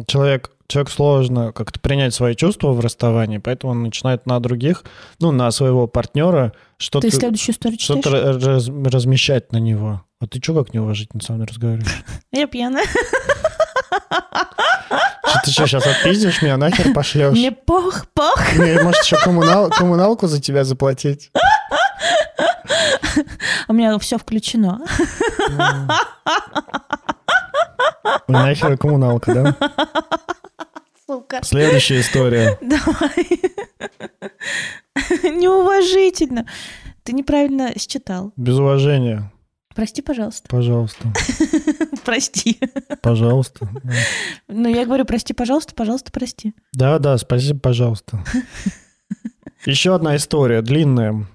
человек, человек сложно как-то принять свои чувства в расставании, поэтому он начинает на других, ну, на своего партнера что-то что-то ра- раз- размещать на него. А ты что как неуважительно со мной разговариваешь? Я пьяная. Что ты что, сейчас отпиздишь меня, нахер пошлешь? Мне пох, пох. Мне, может, еще коммунал- коммуналку за тебя заплатить? У меня все включено. Нахер коммуналка, да? Сука. Следующая история. Давай. Неуважительно. Ты неправильно считал. Без уважения. Прости, пожалуйста. Пожалуйста. Прости. Пожалуйста. Ну, я говорю, прости, пожалуйста, пожалуйста, прости. Да, да, спасибо, пожалуйста. Еще одна история, длинная,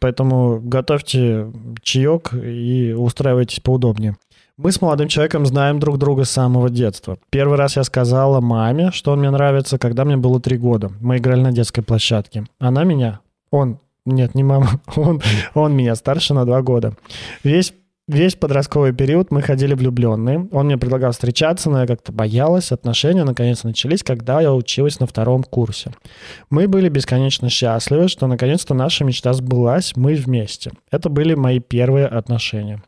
поэтому готовьте чаек и устраивайтесь поудобнее. Мы с молодым человеком знаем друг друга с самого детства. Первый раз я сказала маме, что он мне нравится, когда мне было три года. Мы играли на детской площадке. Она меня, он, нет, не мама, он, он меня старше на два года. Весь Весь подростковый период мы ходили влюбленные. Он мне предлагал встречаться, но я как-то боялась. Отношения наконец начались, когда я училась на втором курсе. Мы были бесконечно счастливы, что наконец-то наша мечта сбылась, мы вместе. Это были мои первые отношения.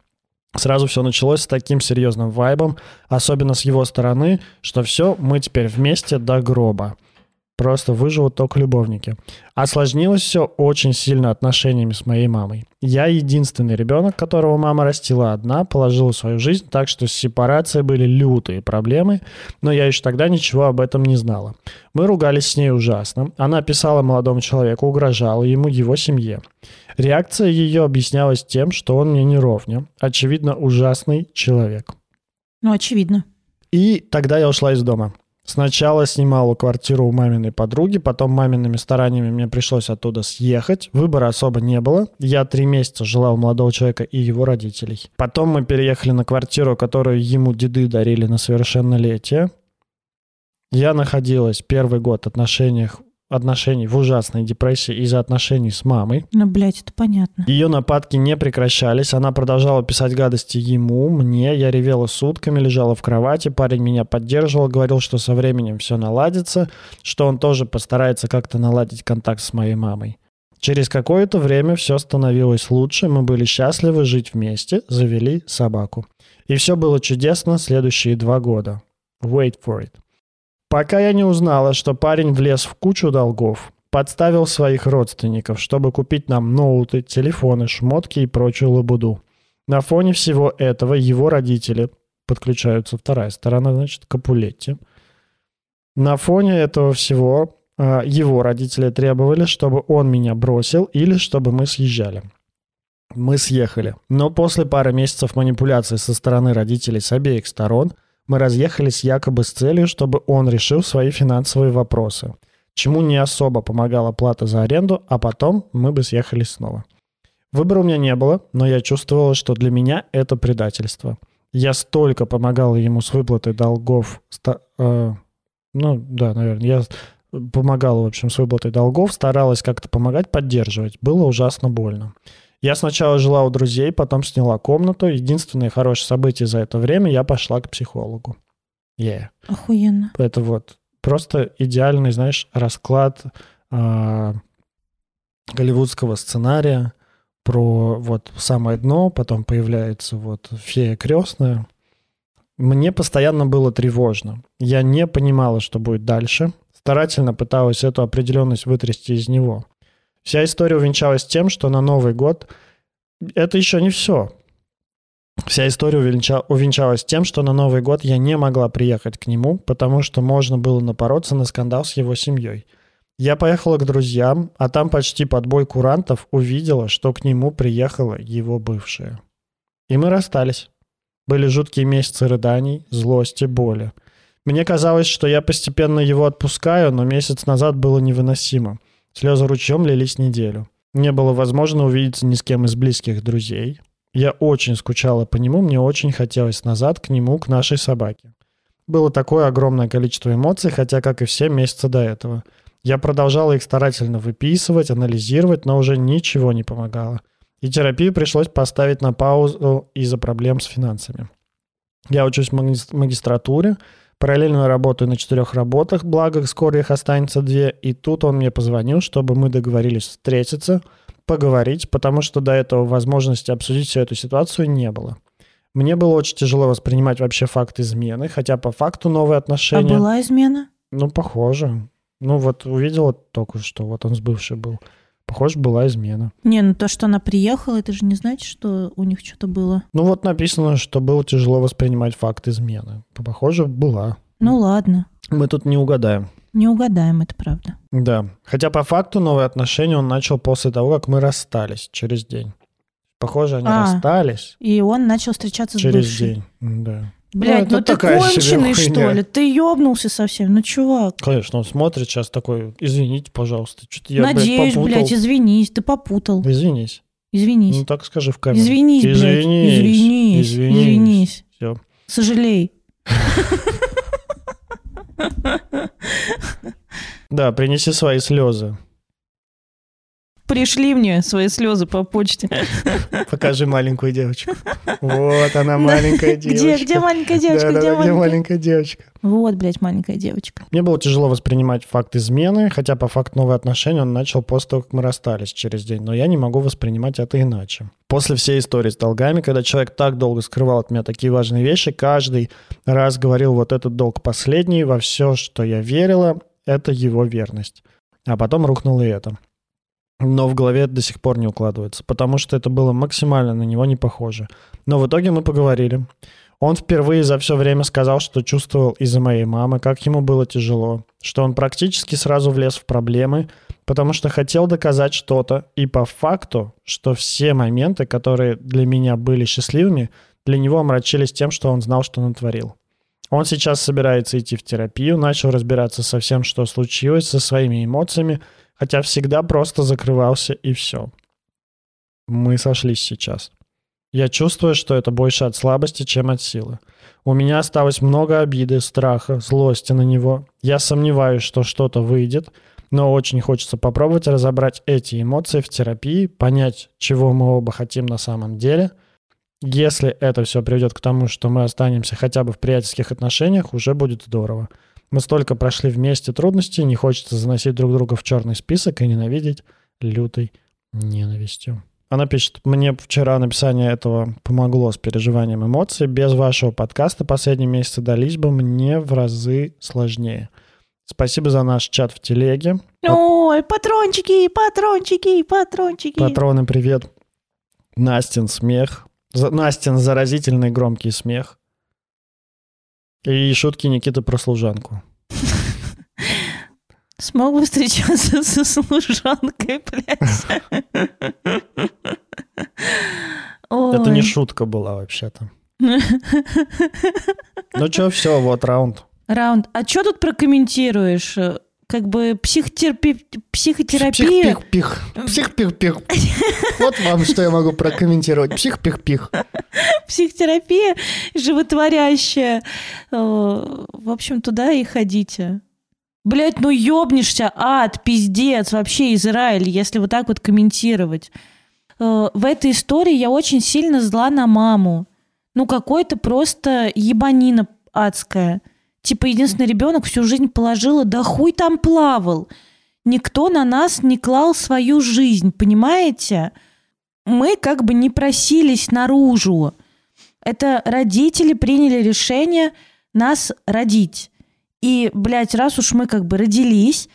Сразу все началось с таким серьезным вайбом, особенно с его стороны, что все, мы теперь вместе до гроба. Просто выживут только любовники. Осложнилось все очень сильно отношениями с моей мамой. Я единственный ребенок, которого мама растила одна, положила свою жизнь, так что с сепарацией были лютые проблемы, но я еще тогда ничего об этом не знала. Мы ругались с ней ужасно. Она писала молодому человеку, угрожала ему, его семье. Реакция ее объяснялась тем, что он мне не ровня. Очевидно, ужасный человек. Ну, очевидно. И тогда я ушла из дома. Сначала снимала квартиру у маминой подруги, потом мамиными стараниями мне пришлось оттуда съехать. Выбора особо не было. Я три месяца жила у молодого человека и его родителей. Потом мы переехали на квартиру, которую ему деды дарили на совершеннолетие. Я находилась первый год в отношениях отношений в ужасной депрессии из-за отношений с мамой. Ну, блядь, это понятно. Ее нападки не прекращались, она продолжала писать гадости ему, мне, я ревела сутками, лежала в кровати, парень меня поддерживал, говорил, что со временем все наладится, что он тоже постарается как-то наладить контакт с моей мамой. Через какое-то время все становилось лучше, мы были счастливы жить вместе, завели собаку. И все было чудесно следующие два года. Wait for it. Пока я не узнала, что парень влез в кучу долгов, подставил своих родственников, чтобы купить нам ноуты, телефоны, шмотки и прочую лабуду. На фоне всего этого его родители, подключаются вторая сторона, значит, Капулетти. На фоне этого всего а, его родители требовали, чтобы он меня бросил или чтобы мы съезжали. Мы съехали. Но после пары месяцев манипуляций со стороны родителей с обеих сторон – мы разъехались якобы с целью, чтобы он решил свои финансовые вопросы, чему не особо помогала плата за аренду, а потом мы бы съехались снова. Выбора у меня не было, но я чувствовала, что для меня это предательство. Я столько помогала ему с выплатой долгов, ста, э, ну да, наверное, я помогала, в общем, с выплатой долгов, старалась как-то помогать, поддерживать. Было ужасно больно. Я сначала жила у друзей, потом сняла комнату. Единственное хорошее событие за это время, я пошла к психологу. Yeah. Охуенно. Это вот просто идеальный, знаешь, расклад э, голливудского сценария про вот самое дно, потом появляется вот фея крестная. Мне постоянно было тревожно. Я не понимала, что будет дальше. Старательно пыталась эту определенность вытрясти из него. Вся история увенчалась тем, что на Новый год это еще не все. Вся история увенча... увенчалась тем, что на Новый год я не могла приехать к нему, потому что можно было напороться на скандал с его семьей. Я поехала к друзьям, а там почти под бой курантов увидела, что к нему приехала его бывшая. И мы расстались. Были жуткие месяцы рыданий, злости, боли. Мне казалось, что я постепенно его отпускаю, но месяц назад было невыносимо – Слезы ручьем лились неделю. Не было возможно увидеться ни с кем из близких друзей. Я очень скучала по нему, мне очень хотелось назад к нему, к нашей собаке. Было такое огромное количество эмоций, хотя, как и все месяца до этого. Я продолжала их старательно выписывать, анализировать, но уже ничего не помогало. И терапию пришлось поставить на паузу из-за проблем с финансами. Я учусь в магистратуре, Параллельно работаю на четырех работах, благо скоро их останется две. И тут он мне позвонил, чтобы мы договорились встретиться, поговорить, потому что до этого возможности обсудить всю эту ситуацию не было. Мне было очень тяжело воспринимать вообще факт измены, хотя по факту новые отношения... А была измена? Ну, похоже. Ну, вот увидела только что, вот он с бывшей был. Похоже, была измена. Не, ну то, что она приехала, это же не значит, что у них что-то было. Ну вот написано, что было тяжело воспринимать факт измены. Похоже, была. Ну ладно. Мы тут не угадаем. Не угадаем, это правда. Да. Хотя по факту новые отношения он начал после того, как мы расстались через день. Похоже, они а, расстались. И он начал встречаться через с бывшей. день. Да. Блять, ну, ну ты конченый, что ли? Ты ёбнулся совсем, ну чувак. Конечно, он смотрит сейчас такой, извините, пожалуйста. Что-то я, Надеюсь, блядь, блядь, извинись, ты попутал. Извинись. Извинись. Ну так скажи в камеру. Извинись, блядь. Извинись. Извинись. Извинись. Извинись. Все. Сожалей. Да, принеси свои слезы. Пришли мне свои слезы по почте. Покажи маленькую девочку. Вот она, маленькая девочка. Где, где маленькая девочка? Да, где, да, маленькая? где маленькая девочка? Вот, блядь, маленькая девочка. Мне было тяжело воспринимать факт измены, хотя по факту новые отношения он начал после того, как мы расстались через день. Но я не могу воспринимать это иначе. После всей истории с долгами, когда человек так долго скрывал от меня такие важные вещи, каждый раз говорил вот этот долг последний, во все, что я верила, это его верность. А потом рухнуло и это. Но в голове это до сих пор не укладывается, потому что это было максимально на него не похоже. Но в итоге мы поговорили. Он впервые за все время сказал, что чувствовал из-за моей мамы, как ему было тяжело, что он практически сразу влез в проблемы, потому что хотел доказать что-то, и по факту, что все моменты, которые для меня были счастливыми, для него омрачились тем, что он знал, что натворил. Он сейчас собирается идти в терапию, начал разбираться со всем, что случилось, со своими эмоциями, хотя всегда просто закрывался и все. Мы сошлись сейчас. Я чувствую, что это больше от слабости, чем от силы. У меня осталось много обиды, страха, злости на него. Я сомневаюсь, что что-то выйдет, но очень хочется попробовать разобрать эти эмоции в терапии, понять, чего мы оба хотим на самом деле. Если это все приведет к тому, что мы останемся хотя бы в приятельских отношениях, уже будет здорово. Мы столько прошли вместе трудностей, не хочется заносить друг друга в черный список и ненавидеть лютой ненавистью. Она пишет, мне вчера написание этого помогло с переживанием эмоций. Без вашего подкаста последние месяцы дались бы мне в разы сложнее. Спасибо за наш чат в телеге. Ой, патрончики, патрончики, патрончики. Патроны, привет. Настин смех. За- Настин заразительный громкий смех. И шутки Никиты про служанку. Смог бы встречаться со служанкой, блядь. Это не шутка была вообще-то. Ну что, все, вот раунд. Раунд. А что тут прокомментируешь? Как бы психотерапи... психотерапия... Псих-пих-пих. Псих-пих-пих. Вот вам, что я могу прокомментировать. Псих-пих-пих. психотерапия животворящая. Э, В общем, туда и ходите. Блять, ну ёбнешься, ад, пиздец, вообще Израиль, если вот так вот комментировать. Э, В этой истории я очень сильно зла на маму. Ну, какой-то просто ебанина адская. Типа, единственный ребенок всю жизнь положила, да хуй там плавал. Никто на нас не клал свою жизнь, понимаете? Мы как бы не просились наружу. Это родители приняли решение нас родить. И, блядь, раз уж мы как бы родились,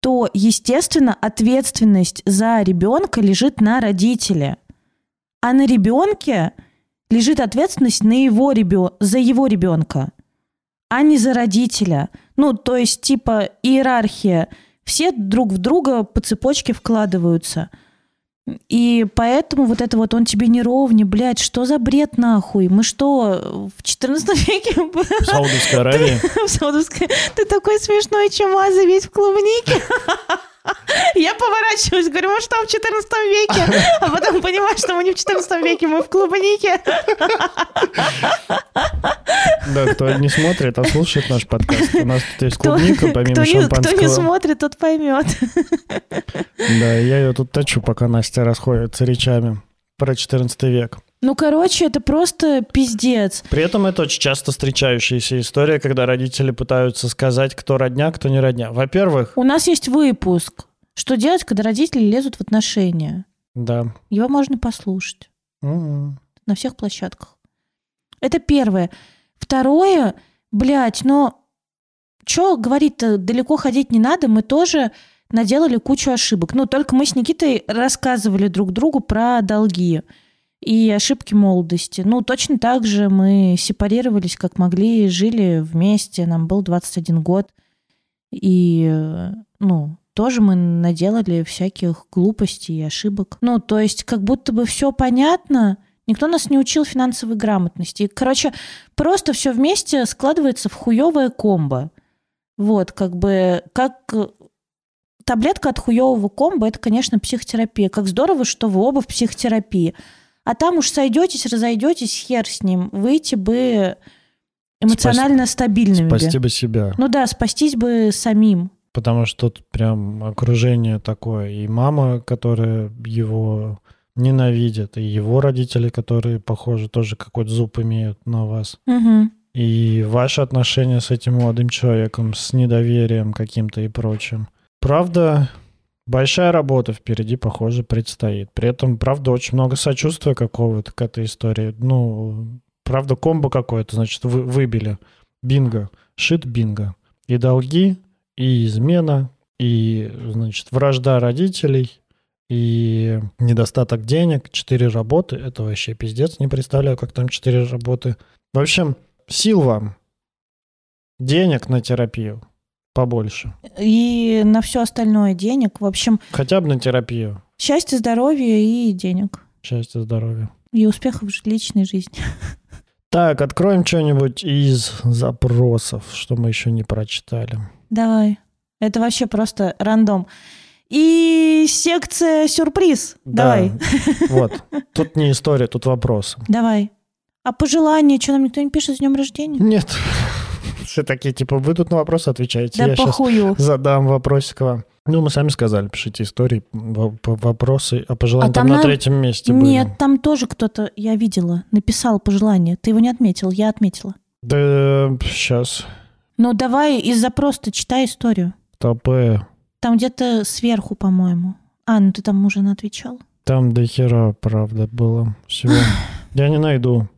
то, естественно, ответственность за ребенка лежит на родителе. А на ребенке лежит ответственность на его ребё... за его ребенка, а не за родителя. Ну, то есть, типа, иерархия. Все друг в друга по цепочке вкладываются. И поэтому вот это вот он тебе не ровня, блядь, что за бред нахуй? Мы что, в 14 веке В Саудовской Аравии. в Саудовской... Ты такой смешной чумазый весь в клубнике. Я поворачиваюсь, говорю, мы что, в 14 веке? А потом понимаю, что мы не в 14 веке, мы в клубнике. Да, кто не смотрит, а слушает наш подкаст. У нас тут есть клубника, помимо кто не, кто не шампанского. смотрит, тот поймет. Да, я ее тут точу, пока Настя расходится речами про 14 век. Ну, короче, это просто пиздец. При этом это очень часто встречающаяся история, когда родители пытаются сказать, кто родня, кто не родня. Во-первых, У нас есть выпуск. Что делать, когда родители лезут в отношения? да. Его можно послушать. М-м. на всех площадках. Это первое. Второе, блядь, но что говорить-то, далеко ходить не надо, мы тоже наделали кучу ошибок. Ну, только мы с Никитой рассказывали друг другу про долги и ошибки молодости. Ну, точно так же мы сепарировались, как могли, жили вместе, нам был 21 год. И, э, ну, тоже мы наделали всяких глупостей и ошибок. Ну, то есть, как будто бы все понятно, никто нас не учил финансовой грамотности. И, короче, просто все вместе складывается в хуевое комбо. Вот, как бы, как э, таблетка от хуевого комбо, это, конечно, психотерапия. Как здорово, что вы оба в психотерапии. А там уж сойдетесь, разойдетесь, хер с ним. Выйти бы эмоционально стабильными. бы. Спасти бы себя. Ну да, спастись бы самим. Потому что тут прям окружение такое. И мама, которая его ненавидит, и его родители, которые, похоже, тоже какой-то зуб имеют на вас. Мгм. И ваши отношения с этим молодым человеком, с недоверием каким-то и прочим. Правда, большая работа впереди, похоже, предстоит. При этом, правда, очень много сочувствия какого-то к этой истории. Ну, правда, комбо какое-то, значит, вы, выбили. Бинго. Шит бинго. И долги, и измена, и, значит, вражда родителей, и недостаток денег, четыре работы. Это вообще пиздец, не представляю, как там четыре работы. В общем, сил вам, денег на терапию побольше. И на все остальное денег. В общем, Хотя бы на терапию. счастья, здоровья и денег. Счастья, здоровья. И успехов в личной жизни. Так, откроем что-нибудь из запросов, что мы еще не прочитали. Давай. Это вообще просто рандом. И секция сюрприз. Да, Давай. Вот. Тут не история, тут вопросы. Давай. А пожелания, что нам никто не пишет с днем рождения? Нет. Все такие, типа, вы тут на вопросы отвечаете. Да Я сейчас похую. задам вопросик вам. Ну, мы сами сказали, пишите истории, вопросы, а пожелания А там, там на третьем месте были. Нет, там тоже кто-то, я видела, написал пожелание. Ты его не отметил, я отметила. Да, сейчас. Ну давай из-за просто читай историю. ТП. Там где-то сверху, по-моему. А, ну ты там уже отвечал. Там до хера, правда, было всего. Я не найду.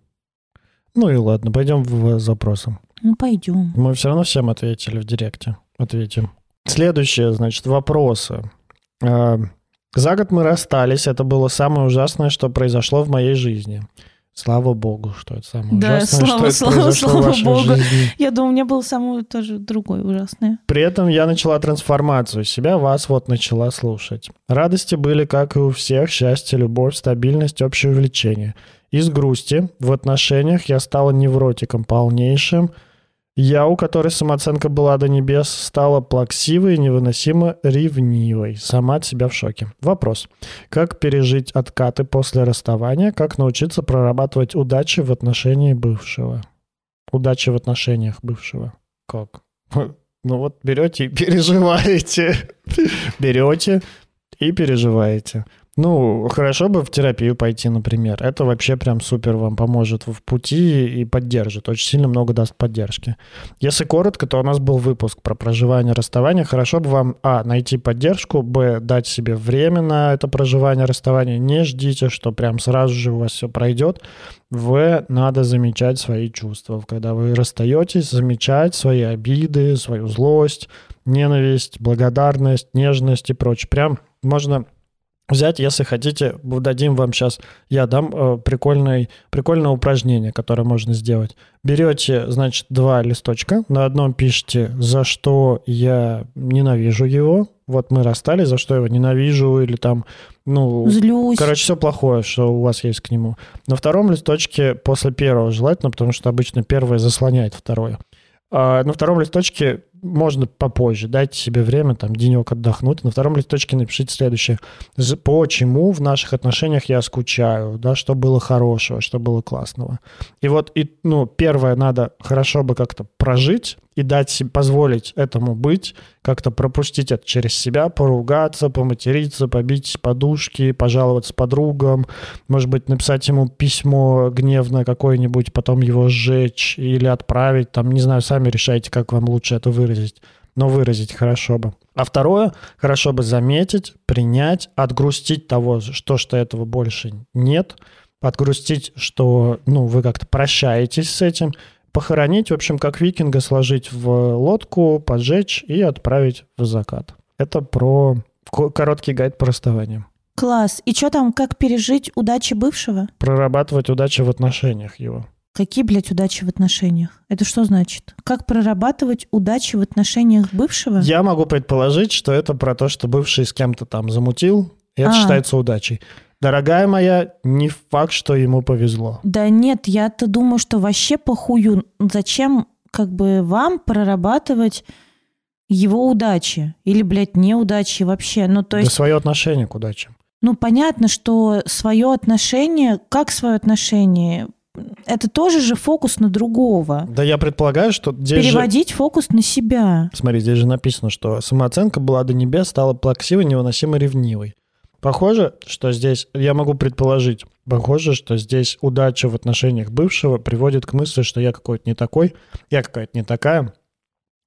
Ну и ладно, пойдем в запросы. Ну пойдем. Мы все равно всем ответили в директе. Ответим. Следующее, значит, вопросы. А, За год мы расстались. Это было самое ужасное, что произошло в моей жизни. Слава богу, что это самое Да, ужасное, слава- что это слава- произошло в слава вашей богу. жизни. Я думаю, у меня было самое тоже другое ужасное. При этом я начала трансформацию себя, вас вот начала слушать. Радости были, как и у всех, счастье, любовь, стабильность, общее увлечение. Из грусти в отношениях я стала невротиком полнейшим. Я, у которой самооценка была до небес, стала плаксивой и невыносимо ревнивой. Сама от себя в шоке. Вопрос. Как пережить откаты после расставания? Как научиться прорабатывать удачи в отношении бывшего? Удачи в отношениях бывшего. Как? Ну вот берете и переживаете. Берете и переживаете. Ну, хорошо бы в терапию пойти, например. Это вообще прям супер вам поможет в пути и поддержит. Очень сильно много даст поддержки. Если коротко, то у нас был выпуск про проживание, расставание. Хорошо бы вам, а, найти поддержку, б, дать себе время на это проживание, расставание. Не ждите, что прям сразу же у вас все пройдет. В, надо замечать свои чувства. Когда вы расстаетесь, замечать свои обиды, свою злость, ненависть, благодарность, нежность и прочее. Прям можно взять, если хотите, дадим вам сейчас, я дам э, прикольное, прикольное упражнение, которое можно сделать. Берете, значит, два листочка, на одном пишите, за что я ненавижу его, вот мы расстались, за что я его ненавижу, или там, ну, Злюсь. Короче, все плохое, что у вас есть к нему. На втором листочке после первого желательно, потому что обычно первое заслоняет второе. А на втором листочке можно попозже, дайте себе время, там, денек отдохнуть. На втором листочке напишите следующее. Почему в наших отношениях я скучаю, да, что было хорошего, что было классного. И вот, и, ну, первое, надо хорошо бы как-то прожить и дать позволить этому быть, как-то пропустить это через себя, поругаться, поматериться, побить подушки, пожаловаться подругам, может быть, написать ему письмо гневное какое-нибудь, потом его сжечь или отправить, там, не знаю, сами решайте, как вам лучше это выразить, но выразить хорошо бы. А второе, хорошо бы заметить, принять, отгрустить того, что, что этого больше нет, отгрустить, что, ну, вы как-то прощаетесь с этим, похоронить, в общем, как викинга, сложить в лодку, поджечь и отправить в закат. Это про ко- короткий гайд по расставанию. Класс. И что там, как пережить удачи бывшего? Прорабатывать удачу в отношениях его. Какие, блядь, удачи в отношениях? Это что значит? Как прорабатывать удачи в отношениях бывшего? Я могу предположить, что это про то, что бывший с кем-то там замутил, и это А. считается удачей. Дорогая моя, не факт, что ему повезло. Да нет, я-то думаю, что вообще похую. Зачем как бы вам прорабатывать его удачи? Или, блядь, неудачи вообще? Ну, то да есть, свое отношение к удаче. ну, понятно, что свое отношение, как свое отношение, это тоже же фокус на другого. Да я предполагаю, что здесь же... Переводить фокус на себя. Смотри, здесь же написано, что самооценка была до небес, стала плаксивой, невыносимо ревнивой. Похоже, что здесь, я могу предположить, похоже, что здесь удача в отношениях бывшего приводит к мысли, что я какой-то не такой, я какая-то не такая,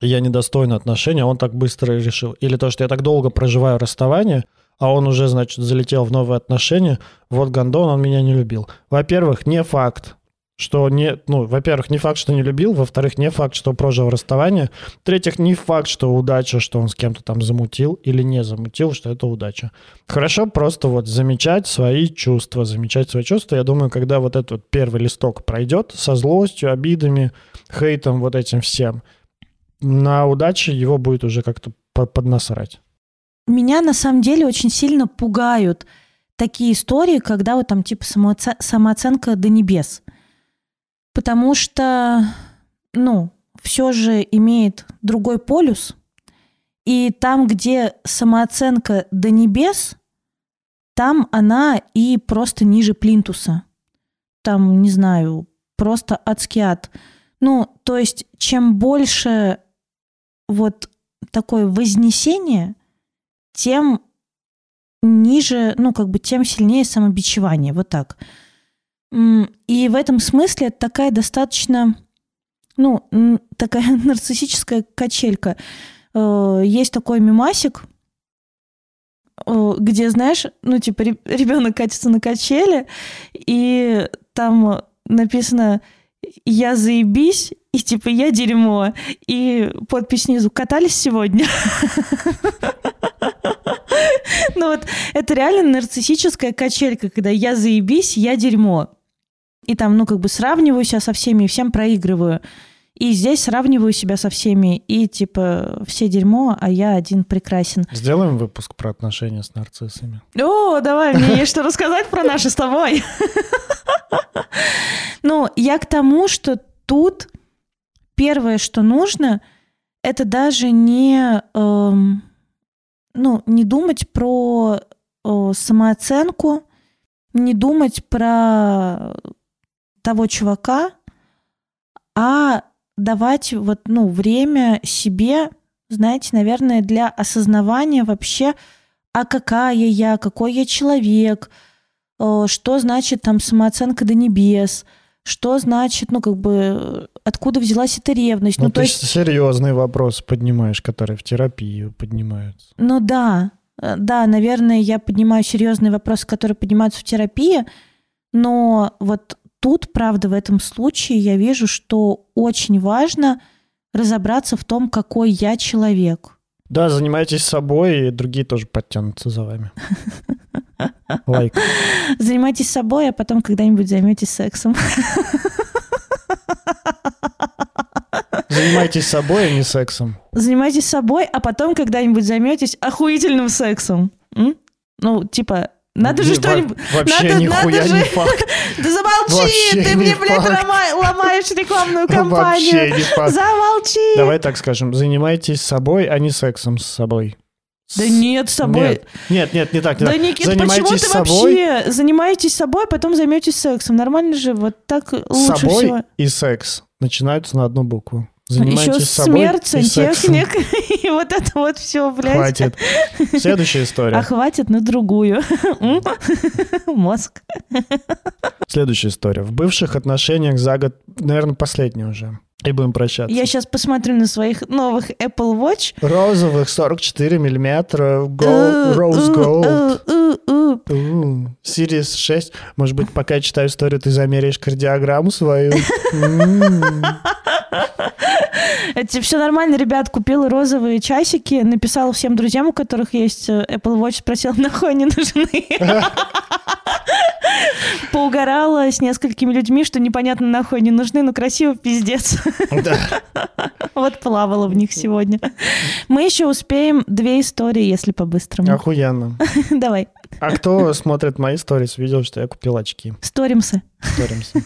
я недостойна отношений, а он так быстро решил. Или то, что я так долго проживаю расставание, а он уже, значит, залетел в новые отношения, вот гондон, он меня не любил. Во-первых, не факт, Что не, ну, во-первых, не факт, что не любил, во-вторых, не факт, что прожил расставание, в-третьих, не факт, что удача, что он с кем-то там замутил или не замутил, что это удача. Хорошо просто вот замечать свои чувства, замечать свои чувства. Я думаю, когда вот этот вот первый листок пройдет со злостью, обидами, хейтом, вот этим всем, на удаче его будет уже как-то поднасрать. Меня на самом деле очень сильно пугают такие истории, когда вот там типа самооценка до небес. Потому что, ну, все же имеет другой полюс. И там, где самооценка до небес, там она и просто ниже плинтуса. Там, не знаю, просто адский ад. Ну, то есть, чем больше вот такое вознесение, тем ниже, ну, как бы, тем сильнее самобичевание. Вот так. И в этом смысле такая достаточно, ну, такая нарциссическая качелька. Э, есть такой мимасик, э, где, знаешь, ну, типа, ребенок катится на качели, и там написано «Я заебись», и типа «Я дерьмо», и подпись снизу «Катались сегодня?» Ну вот это реально нарциссическая качелька, когда я заебись, я дерьмо. И там, ну, как бы сравниваю себя со всеми и всем проигрываю. И здесь сравниваю себя со всеми, и типа все дерьмо, а я один прекрасен. Сделаем выпуск про отношения с нарциссами. О, давай, мне есть что рассказать про наши с тобой. Ну, я к тому, что тут первое, что нужно, это даже не, эм, ну, не думать про э, самооценку, не думать про того чувака, а давать вот, ну, время себе, знаете, наверное, для осознавания вообще, а какая я, какой я человек, э, что значит там самооценка до небес, что значит, ну, как бы, откуда взялась эта ревность. Ну, ну то есть серьезный вопрос поднимаешь, который в терапию поднимаются. Ну да, э, да, наверное, я поднимаю серьезные вопросы, которые поднимаются в терапии, но вот тут, правда, в этом случае я вижу, что очень важно разобраться в том, какой я человек. Да, занимайтесь собой, и другие тоже подтянутся за вами. Лайк. Занимайтесь собой, а потом когда-нибудь займетесь сексом. Занимайтесь собой, а не сексом. Занимайтесь собой, а потом когда-нибудь займетесь охуительным сексом. М? Ну, типа, надо же что-нибудь... Вообще надо, нихуя надо же... не факт. Да замолчи, Вообще ты мне, блядь, ломай, ломаешь рекламную кампанию. Вообще не факт. Замолчи. Давай так скажем, занимайтесь собой, а не сексом с собой. Да нет, с собой. Нет, нет, нет не так. Не да, так. Никит, почему ты собой. вообще занимаетесь собой, а потом займетесь сексом? Нормально же, вот так лучше собой всего. и секс начинаются на одну букву. Занимайтесь Еще собой смерть, сантехник, и вот это вот все, блядь. Хватит. Следующая история. А хватит на другую. Мозг. Следующая история. В бывших отношениях за год, наверное, последняя уже. И будем прощаться. Я сейчас посмотрю на своих новых Apple Watch. Розовых 44 миллиметра, gold, Rose Gold. Series 6. Может быть, пока я читаю историю, ты замеряешь кардиограмму свою. Это все нормально, ребят. Купила розовые часики, написала всем друзьям, у которых есть э, Apple Watch, спросила, нахуй они нужны. Поугарала с несколькими людьми, что непонятно нахуй не нужны, но красиво пиздец. Вот плавала в них сегодня. Мы еще успеем две истории, если по-быстрому. Охуенно. Давай. А кто смотрит мои истории, видел, что я купил очки? Сторимся. Сторимся.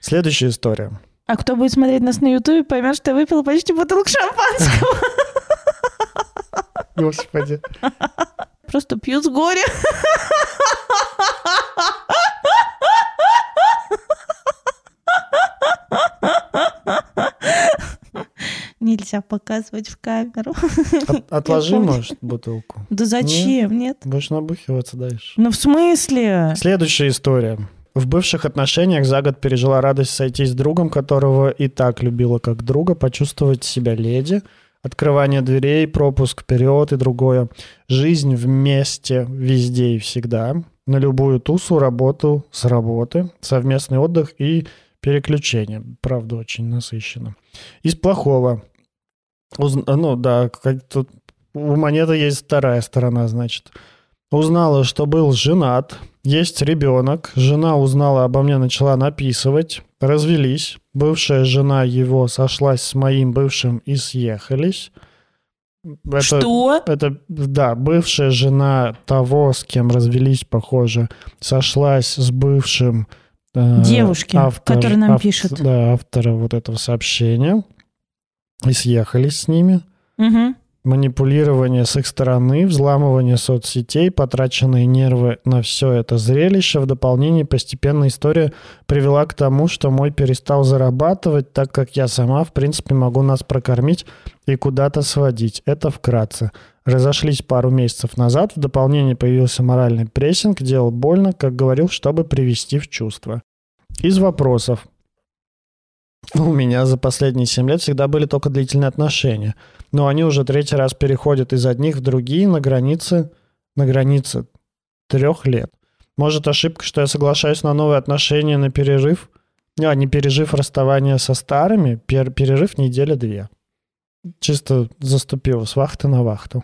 Следующая история. А кто будет смотреть нас на Ютубе, поймет, что я выпила почти бутылку шампанского. Господи. Просто пью с горя. Нельзя показывать в камеру. От, отложи, может, бутылку. Да зачем? Нет. Будешь набухиваться дальше. Ну, в смысле? Следующая история. В бывших отношениях за год пережила радость сойтись с другом, которого и так любила как друга, почувствовать себя леди, открывание дверей, пропуск вперед и другое. Жизнь вместе, везде и всегда. На любую тусу, работу, с работы, совместный отдых и Переключение, правда, очень насыщенно. Из плохого. Уз- Ну да, как тут у монеты есть вторая сторона, значит. Узнала, что был женат, есть ребенок. Жена узнала обо мне, начала написывать. Развелись. Бывшая жена его сошлась с моим бывшим и съехались. Это- Что? это, да, бывшая жена того, с кем развелись, похоже, сошлась с бывшим... э, Девушки, который нам пишет. Да, автора вот этого сообщения. И съехались с ними. Мгм. Манипулирование с их стороны, взламывание соцсетей, потраченные нервы на все это зрелище. В дополнение постепенно история привела к тому, что мой перестал зарабатывать, так как я сама, в принципе, могу нас прокормить и куда-то сводить. Это вкратце. Разошлись пару месяцев назад. В дополнение появился моральный прессинг, делал больно, как говорил, чтобы привести в чувство. Из вопросов. У меня за последние 7 лет всегда были только длительные отношения. Но они уже третий раз переходят из одних в другие на границе, на границе трех лет. Может ошибка, что я соглашаюсь на новые отношения на перерыв? А, не пережив расставание со старыми, пер- перерыв недели две. Чисто заступил с вахты на вахту.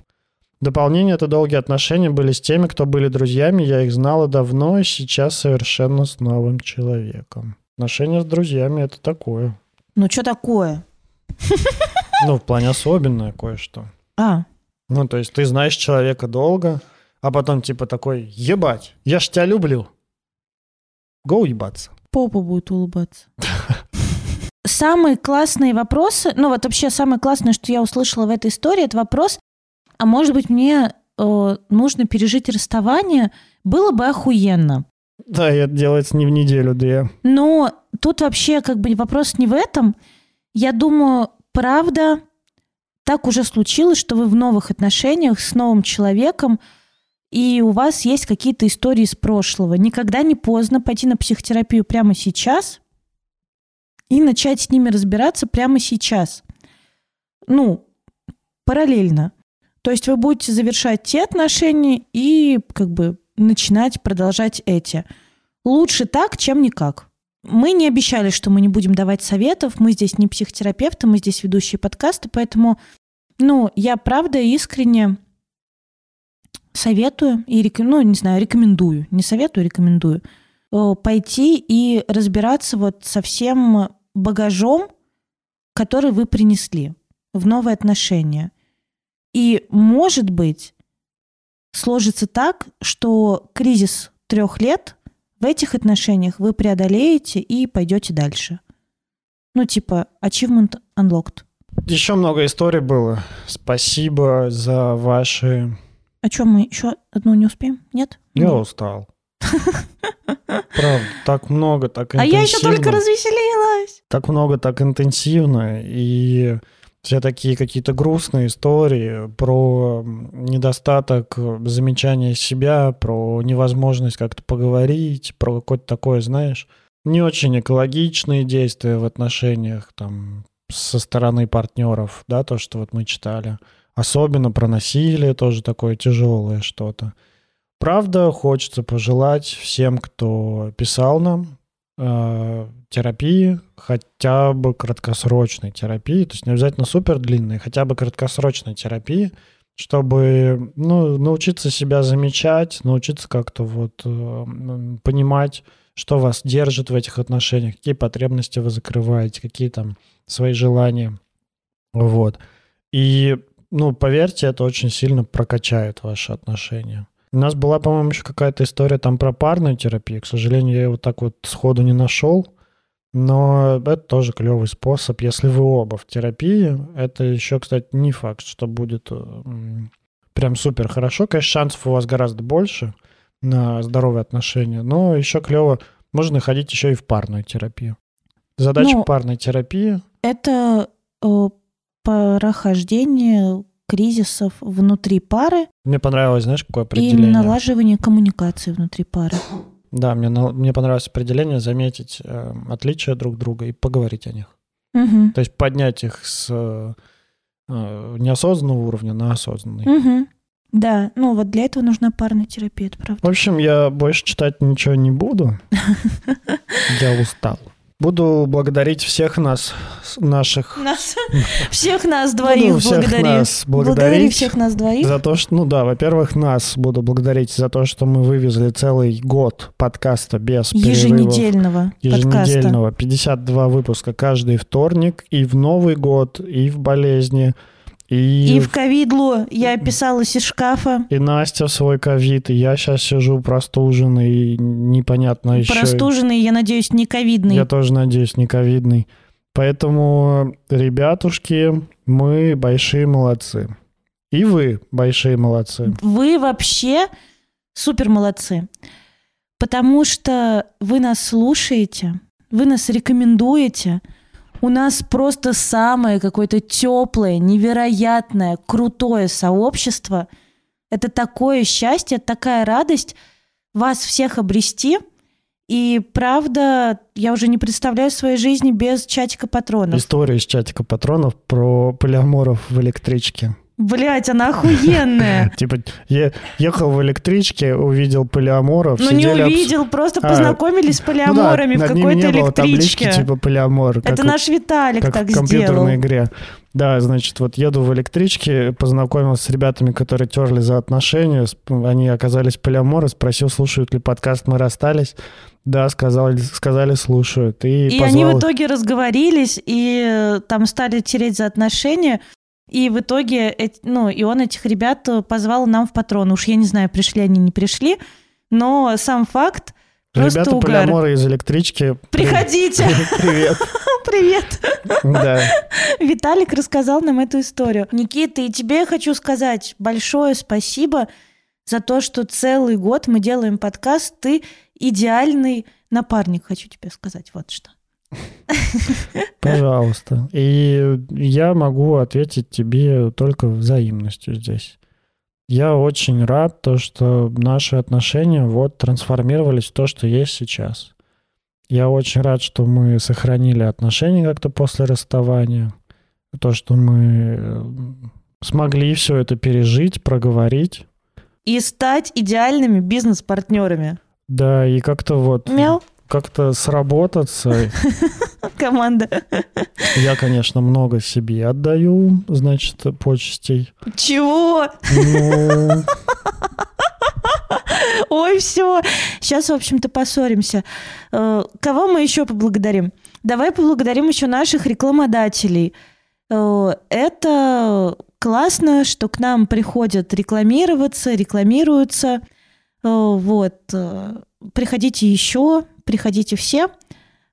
Дополнение — это долгие отношения были с теми, кто были друзьями, я их знала давно, и сейчас совершенно с новым человеком. Отношения с друзьями — это такое. Ну, что такое? Ну, в плане особенное кое-что. А, Ну, то есть ты знаешь человека долго, а потом типа такой, ебать, я ж тебя люблю. Го уебаться. попа будет улыбаться. Самые классные вопросы, ну вот вообще самое классное, что я услышала в этой истории, это вопрос, а может быть мне э, нужно пережить расставание, было бы охуенно. Да, и это делается не в неделю-две. Но тут вообще как бы вопрос не в этом. Я думаю, правда, так уже случилось, что вы в новых отношениях с новым человеком, и у вас есть какие-то истории из прошлого. Никогда не поздно пойти на психотерапию прямо сейчас и начать с ними разбираться прямо сейчас. Ну, параллельно. То есть вы будете завершать те отношения и как бы начинать продолжать эти. Лучше так, чем никак. Мы не обещали, что мы не будем давать советов. Мы здесь не психотерапевты, мы здесь ведущие подкасты, поэтому, ну, я правда искренне советую и ну, не знаю, рекомендую, не советую, рекомендую э, пойти и разбираться вот со всем багажом, который вы принесли в новые отношения. И, может быть, сложится так, что кризис трех лет в этих отношениях вы преодолеете и пойдете дальше. Ну, типа, achievement unlocked. Еще много историй было. Спасибо за ваши... А что, мы еще одну не успеем? Нет? Я Нет. устал. Правда, так много, так А интенсивно. я еще только развеселилась. Так много, так интенсивно. И все такие какие-то грустные истории про недостаток замечания себя, про невозможность как-то поговорить, про какое-то такое, знаешь, не очень экологичные действия в отношениях там со стороны партнеров, да, то, что вот мы читали. Особенно про насилие, тоже такое тяжелое что-то. Правда, хочется пожелать всем, кто писал нам, э, терапии, хотя бы краткосрочной терапии, то есть не обязательно супер длинной, хотя бы краткосрочной терапии, чтобы ну, научиться себя замечать, научиться как-то вот э, понимать, что вас держит в этих отношениях, какие потребности вы закрываете, какие там свои желания. Вот. И, ну, поверьте, это очень сильно прокачает ваши отношения. У нас была, по-моему, еще какая-то история там про парную терапию. К сожалению, я его так вот сходу не нашел. Но это тоже клевый способ. Если вы оба в терапии, это еще, кстати, не факт, что будет э, прям супер хорошо. Конечно, шансов у вас гораздо больше на здоровые отношения. Но еще клево, можно ходить еще и в парную терапию. Задача Ну, парной терапии Это э, прохождение кризисов внутри пары Мне понравилось, знаешь, какое и определение? налаживание коммуникации внутри пары. Да, мне, мне понравилось определение заметить э, отличия друг друга и поговорить о них. Мгм. То есть поднять их с э, э, неосознанного уровня на осознанный. Мгм. Да, ну вот для этого нужна парная терапия, это правда. В общем, я больше читать ничего не буду. Я устал. Буду благодарить всех нас, наших, Нас, всех нас двоих Буду всех благодари. нас Благодари благодарить всех нас двоих. за то, что, ну да, во-первых, нас буду благодарить за то, что мы вывезли целый год подкаста без перерывов. Еженедельного подкаста. Еженедельного. 52 выпуска каждый вторник. И в Новый год, и в болезни. И, И в ковидлу я писалась из шкафа. и Настя свой ковид. И я сейчас сижу простуженный. И непонятно еще. Простуженный, я надеюсь, не ковидный. Я тоже надеюсь, не ковидный. Поэтому, ребятушки, мы большие молодцы. И вы большие молодцы. Вы вообще супер молодцы. Потому что вы нас слушаете, вы нас рекомендуете. У нас просто самое какое-то теплое, невероятное, крутое сообщество. Это такое счастье, такая радость вас всех обрести. И правда, я уже не представляю своей жизни без чатика патронов. История из чатика патронов про полиаморов в электричке. Блять, она охуенная. Типа, ехал в электричке, увидел полиаморов. Ну не увидел, просто А, познакомились с Ну полиаморами в какой-то не было таблички электричке. типа полиамор. Это наш Виталик как так в компьютерной сделал. игре. Да, значит, вот еду в электричке, познакомился с ребятами, которые терли за отношения. Они оказались полиаморы, спросил, слушают ли подкаст «Мы расстались». Да, сказали, сказали слушают. И, И позвал они в итоге разговорились и э, там стали тереть за отношения. И в итоге, ну, и он этих ребят э, позвал нам в патрон. Уж я не знаю, пришли они, не пришли, но сам факт просто Ребята угар. полиаморы из электрички. при- Приходите! Привет. Привет! Да. Виталик рассказал нам эту историю. Никита, и тебе хочу сказать большое спасибо за то, что целый год мы делаем подкаст. Ты идеальный напарник, хочу тебе сказать. Вот что. Пожалуйста. И я могу ответить тебе только взаимностью здесь. Я очень рад, то, что наши отношения вот трансформировались в то, что есть сейчас. Я очень рад, что мы сохранили отношения как-то после расставания. То, что мы э, смогли все это пережить, проговорить. И стать идеальными бизнес-партнерами. Да, и как-то вот Мяу, как-то сработаться. команда. Я, конечно, много себе отдаю, значит, почестей. Чего? Ну, Ой, все. Сейчас, в общем-то, поссоримся. Э, Кого мы еще поблагодарим? Давай поблагодарим еще наших рекламодателей. Э, Это классно, что к нам приходят рекламироваться, рекламируются. Э, Вот. Приходите еще, приходите все.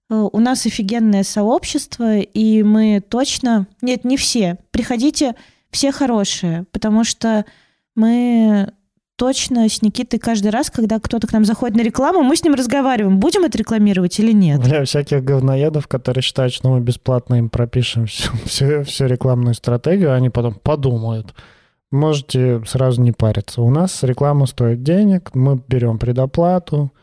Э, У нас офигенное сообщество, и мы точно... Нет, не все. Приходите все хорошие, потому что мы точно с Никитой каждый раз, когда кто-то к нам заходит на рекламу, мы с ним разговариваем, будем это рекламировать или нет. для всяких говноедов, которые считают, что мы бесплатно им пропишем всю, всю, всю рекламную стратегию, они потом подумают. Можете сразу не париться. У нас реклама стоит денег, мы берем предоплату,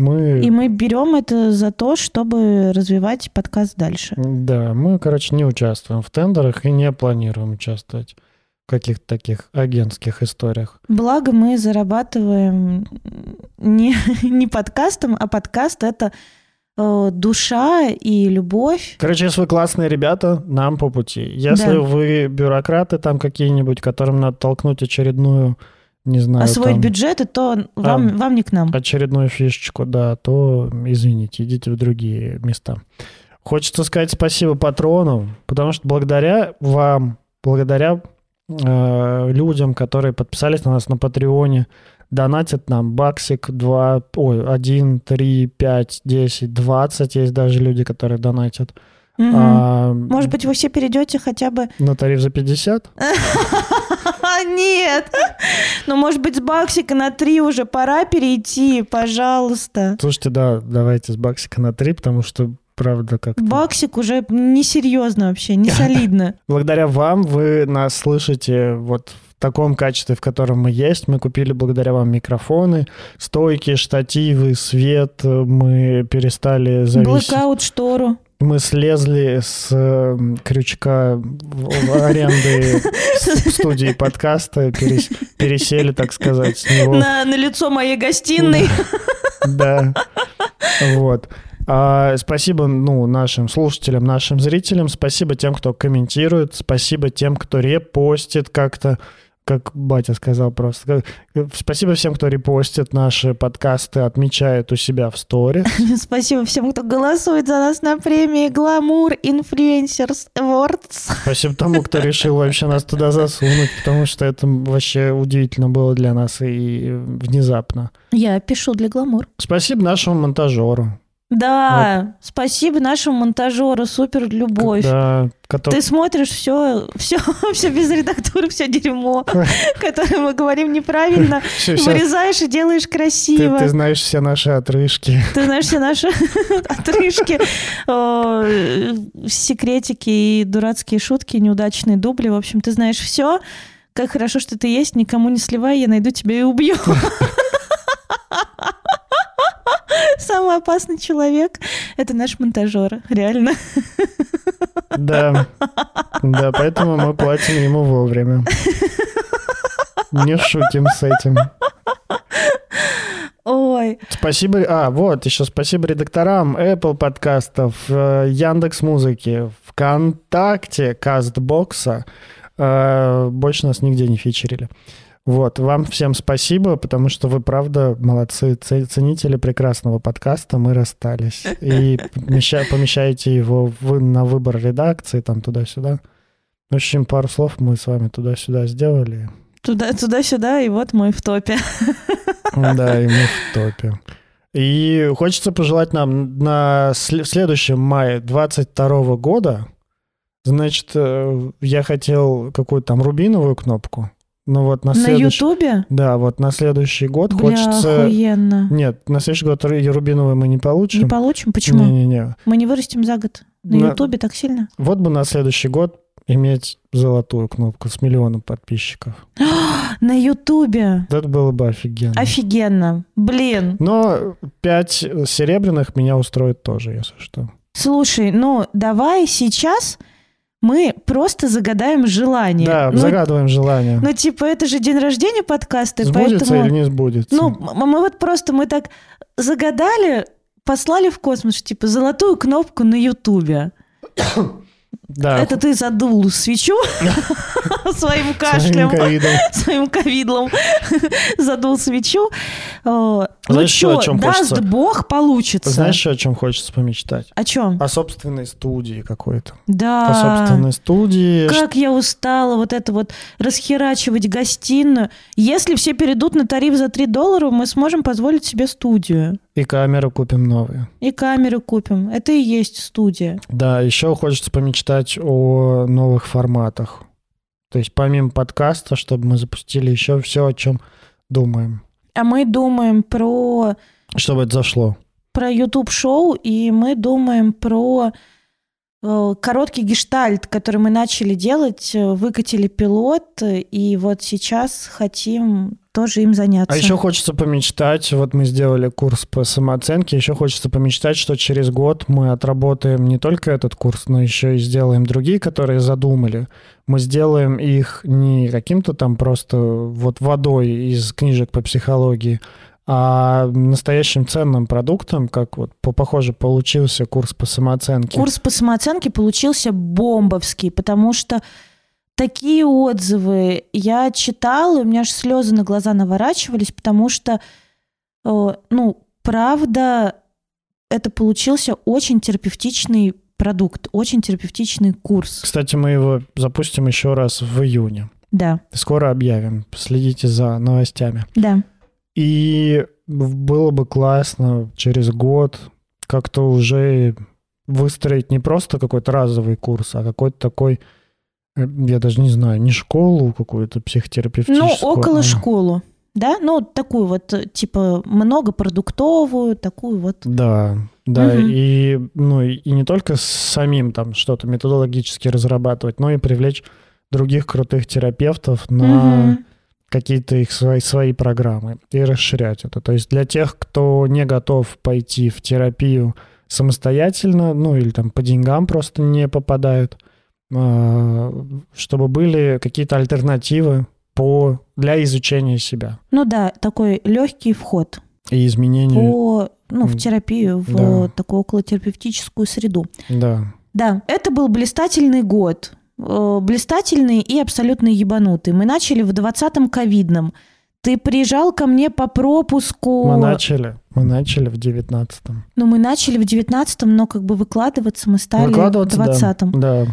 мы... И мы берем это за то, чтобы развивать подкаст дальше. Да, мы, короче, не участвуем в тендерах и не планируем участвовать в каких-то таких агентских историях. Благо мы зарабатываем не, не подкастом, а подкаст это э, душа и любовь. Короче, если вы классные ребята, нам по пути. Если Да. вы бюрократы там какие-нибудь, которым надо толкнуть очередную, не знаю, освоить там, бюджеты, то вам, вам не к нам. очередную фишечку, да, то, извините, идите в другие места. Хочется сказать спасибо патронам, потому что благодаря вам, благодаря э, людям, которые подписались на нас на Патреоне, донатят нам баксик, два, ой, один, три, пять, десять, двадцать. Есть даже люди, которые донатят. Мгм. А, Может быть, вы все перейдете хотя бы... на тариф за 50? А, нет! Ну, может быть, с баксика на три уже пора перейти, пожалуйста. Слушайте, да, давайте с баксика на 3, потому что, правда, как Баксик уже несерьезно вообще, не солидно. Благодаря вам вы нас слышите вот в таком качестве, в котором мы есть. Мы купили благодаря вам микрофоны, стойки, штативы, свет. Мы перестали зависеть. Блэкаут штору. Мы слезли с э, крючка аренды студии подкаста, перес- пересели, так сказать, с него. На, на лицо моей гостиной. Да. Вот. А, спасибо ну, нашим слушателям, нашим зрителям. Спасибо тем, кто комментирует. Спасибо тем, кто репостит как-то как батя сказал просто. Спасибо всем, кто репостит наши подкасты, отмечает у себя в сторе. Спасибо всем, кто голосует за нас на премии Glamour Influencers Awards. Спасибо тому, кто решил вообще нас туда засунуть, потому что это вообще удивительно было для нас и внезапно. Я пишу для Glamour. Спасибо нашему монтажеру. Да, вот. спасибо нашему монтажеру, супер любовь. Да, который... Ты смотришь все, все, все без редактуры, все дерьмо, которое мы говорим неправильно, вырезаешь и делаешь красиво. Ты, знаешь все наши отрыжки. Ты знаешь все наши отрыжки, секретики и дурацкие шутки, неудачные дубли. В общем, ты знаешь все. Как хорошо, что ты есть, никому не сливай, я найду тебя и убью. Самый опасный человек — это наш монтажер, реально. Да, да, поэтому мы платим ему вовремя. Не шутим с этим. Ой. Спасибо. А, вот, еще спасибо редакторам Apple подкастов, э, Яндекс Музыки, ВКонтакте, Кастбокса. Э, больше нас нигде не фичерили. Вот, вам всем спасибо, потому что вы, правда, молодцы, ценители прекрасного подкаста, мы расстались. И помещаете его в, на выбор редакции, там туда-сюда. В общем, пару слов мы с вами туда-сюда сделали. Туда, туда-сюда, и вот мы в топе. Да, и мы в топе. И хочется пожелать нам на следующем мае 22 года, значит, э, я хотел какую-то там рубиновую кнопку, ну вот на, на Ютубе? Да, вот на следующий год Бля, хочется... охуенно. Нет, на следующий год Рубиновой мы не получим. Не получим? Почему? Не-не-не. Мы не вырастем за год. На, на Ютубе так сильно? Вот бы на следующий год иметь золотую кнопку с миллионом подписчиков. На Ютубе? Это было бы офигенно. Офигенно. Блин. Но пять серебряных меня устроит тоже, если что. Слушай, ну давай сейчас мы просто загадаем желание. Да, ну, загадываем желание. Ну, типа, это же день рождения подкаста. Сбудется поэтому, или не сбудется? Ну, мы вот просто, мы так загадали, послали в космос, типа, золотую кнопку на Ютубе. Да. Это ты задул свечу своим кашлем, своим ковидлом, задул свечу. Ну Знаешь, что, о чем даст хочется? Бог, получится. Знаешь, о чем хочется помечтать? О чем? О собственной студии какой-то. Да. О собственной студии. Как я устала вот это вот расхерачивать гостиную. Если все перейдут на тариф за 3 доллара, мы сможем позволить себе студию. И камеру купим новые. И камеру купим. Это и есть студия. Да, еще хочется помечтать о новых форматах. То есть помимо подкаста, чтобы мы запустили еще все, о чем думаем. А мы думаем про... Чтобы это зашло. Про YouTube-шоу, и мы думаем про э, короткий гештальт, который мы начали делать, э, выкатили пилот, и вот сейчас хотим тоже им заняться. А еще хочется помечтать, вот мы сделали курс по самооценке, еще хочется помечтать, что через год мы отработаем не только этот курс, но еще и сделаем другие, которые задумали. Мы сделаем их не каким-то там просто вот водой из книжек по психологии, а настоящим ценным продуктом, как вот по похоже получился курс по самооценке. Курс по самооценке получился бомбовский, потому что такие отзывы я читала, у меня аж слезы на глаза наворачивались, потому что, э, ну, правда, это получился очень терапевтичный продукт, очень терапевтичный курс. Кстати, мы его запустим еще раз в июне. Да. Скоро объявим. Следите за новостями. Да. И было бы классно через год как-то уже выстроить не просто какой-то разовый курс, а какой-то такой я даже не знаю, не школу какую-то психотерапевтическую. Ну, около а... школу. Да, ну такую вот типа многопродуктовую, такую вот. Да, да, угу. и ну и не только самим там что-то методологически разрабатывать, но и привлечь других крутых терапевтов на угу. какие-то их свои свои программы и расширять это. То есть для тех, кто не готов пойти в терапию самостоятельно, ну или там по деньгам просто не попадают, чтобы были какие-то альтернативы по, для изучения себя. Ну да, такой легкий вход. И изменения. По ну, в терапию, в да. такую околотерапевтическую среду. Да. Да, это был блистательный год. Э, Блистательный и абсолютно ебанутый. Мы начали в 20-м ковидном. Ты приезжал ко мне по пропуску. Мы начали. Мы начали в девятнадцатом. Ну, мы начали в 19-м, но как бы выкладываться мы стали Выкладываться, в 20-м. Да. Э,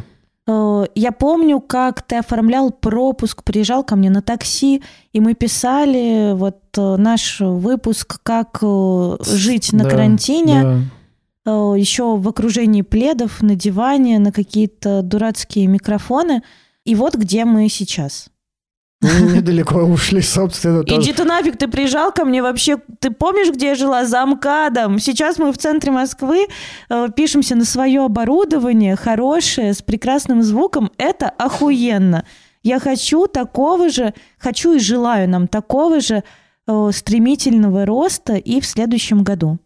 Я помню, как ты оформлял пропуск, приезжал ко мне на такси, и мы писали вот э, наш выпуск «Как э, жить на Да, карантине», да. э, еще в окружении пледов, на диване, на какие-то дурацкие микрофоны. И вот где мы сейчас. Ну, Недалеко ушли, собственно, тоже. Иди ты нафиг, ты приезжал ко мне вообще. Ты помнишь, где я жила? За МКАДом. Сейчас мы в центре Москвы э, пишемся на свое оборудование, хорошее, с прекрасным звуком. Это охуенно. Я хочу такого же, хочу и желаю нам такого же э, стремительного роста и в следующем году.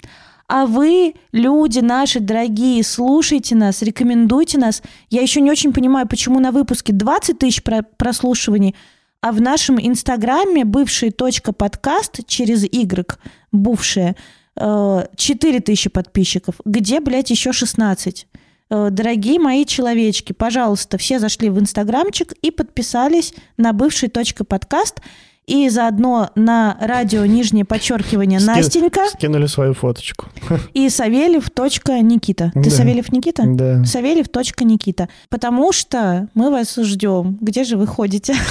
А вы, люди наши дорогие, слушайте нас, рекомендуйте нас. Я еще не очень понимаю, почему на выпуске 20 тысяч про- прослушиваний, а в нашем инстаграме бывший точка подкаст через Y, бывшая, э, 4 тысячи подписчиков. Где, блядь, еще 16? Э, Дорогие мои человечки, пожалуйста, все зашли в инстаграмчик и подписались на бывший точка подкаст и заодно на радио нижнее подчеркивание Ски- Настенька Скинули свою фоточку. и Савельев Никита. Ты Да. Савельев Никита? Да. Савельев Никита. Потому что мы вас ждем. Где же вы ходите?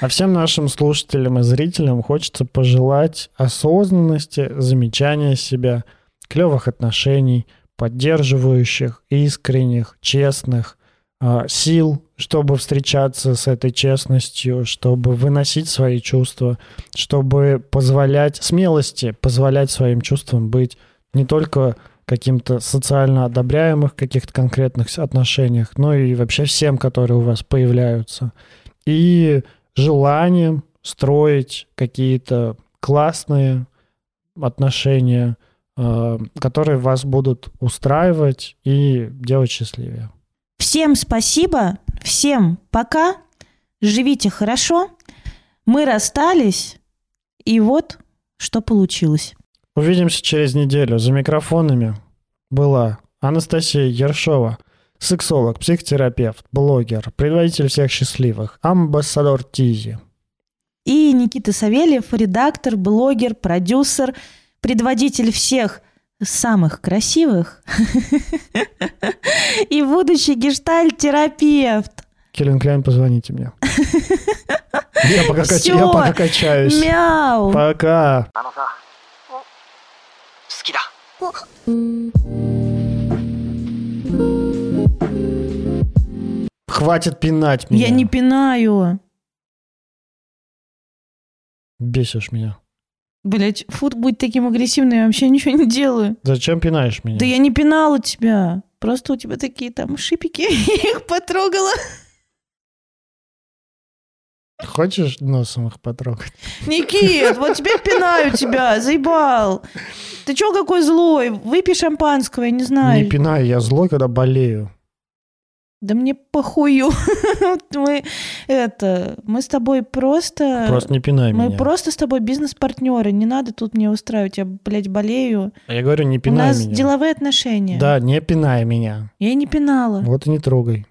А всем нашим слушателям и зрителям хочется пожелать осознанности, замечания себя, клевых отношений, поддерживающих, искренних, честных, а, сил, чтобы встречаться с этой честностью, чтобы выносить свои чувства, чтобы позволять смелости, позволять своим чувствам быть не только каким-то социально одобряемых каких-то конкретных отношениях, но и вообще всем, которые у вас появляются. И желанием строить какие-то классные отношения, э, которые вас будут устраивать и делать счастливее. Всем спасибо. Всем пока. Живите хорошо. Мы расстались. И вот что получилось. Увидимся через неделю. За микрофонами была Анастасия Ершова, сексолог, психотерапевт, блогер, предводитель всех счастливых, амбассадор Тизи. И Никита Савельев, редактор, блогер, продюсер, предводитель всех самых красивых и будущий гештальт-терапевт. Келлен Кляйн, позвоните мне. Я пока, кач... я пока качаюсь. Мяу. Пока. Хватит пинать меня. Я не пинаю. Бесишь меня. Блять, фут будет таким агрессивным, я вообще ничего не делаю. Зачем пинаешь меня? Да я не пинала тебя. Просто у тебя такие там шипики, я их потрогала. Хочешь носом их потрогать? Никит, вот теперь пинаю тебя, заебал. Ты чё какой злой? Выпей шампанского, я не знаю. Не пинай, я злой, когда болею. Да мне похую. Мы это, мы с тобой просто... Просто не пинай мы меня. просто с тобой бизнес-партнеры. Не надо тут мне устраивать. Я, блядь, болею. Я говорю, не У пинай нас меня. деловые отношения. Да, не пинай меня. Я и не пинала. Вот и не трогай.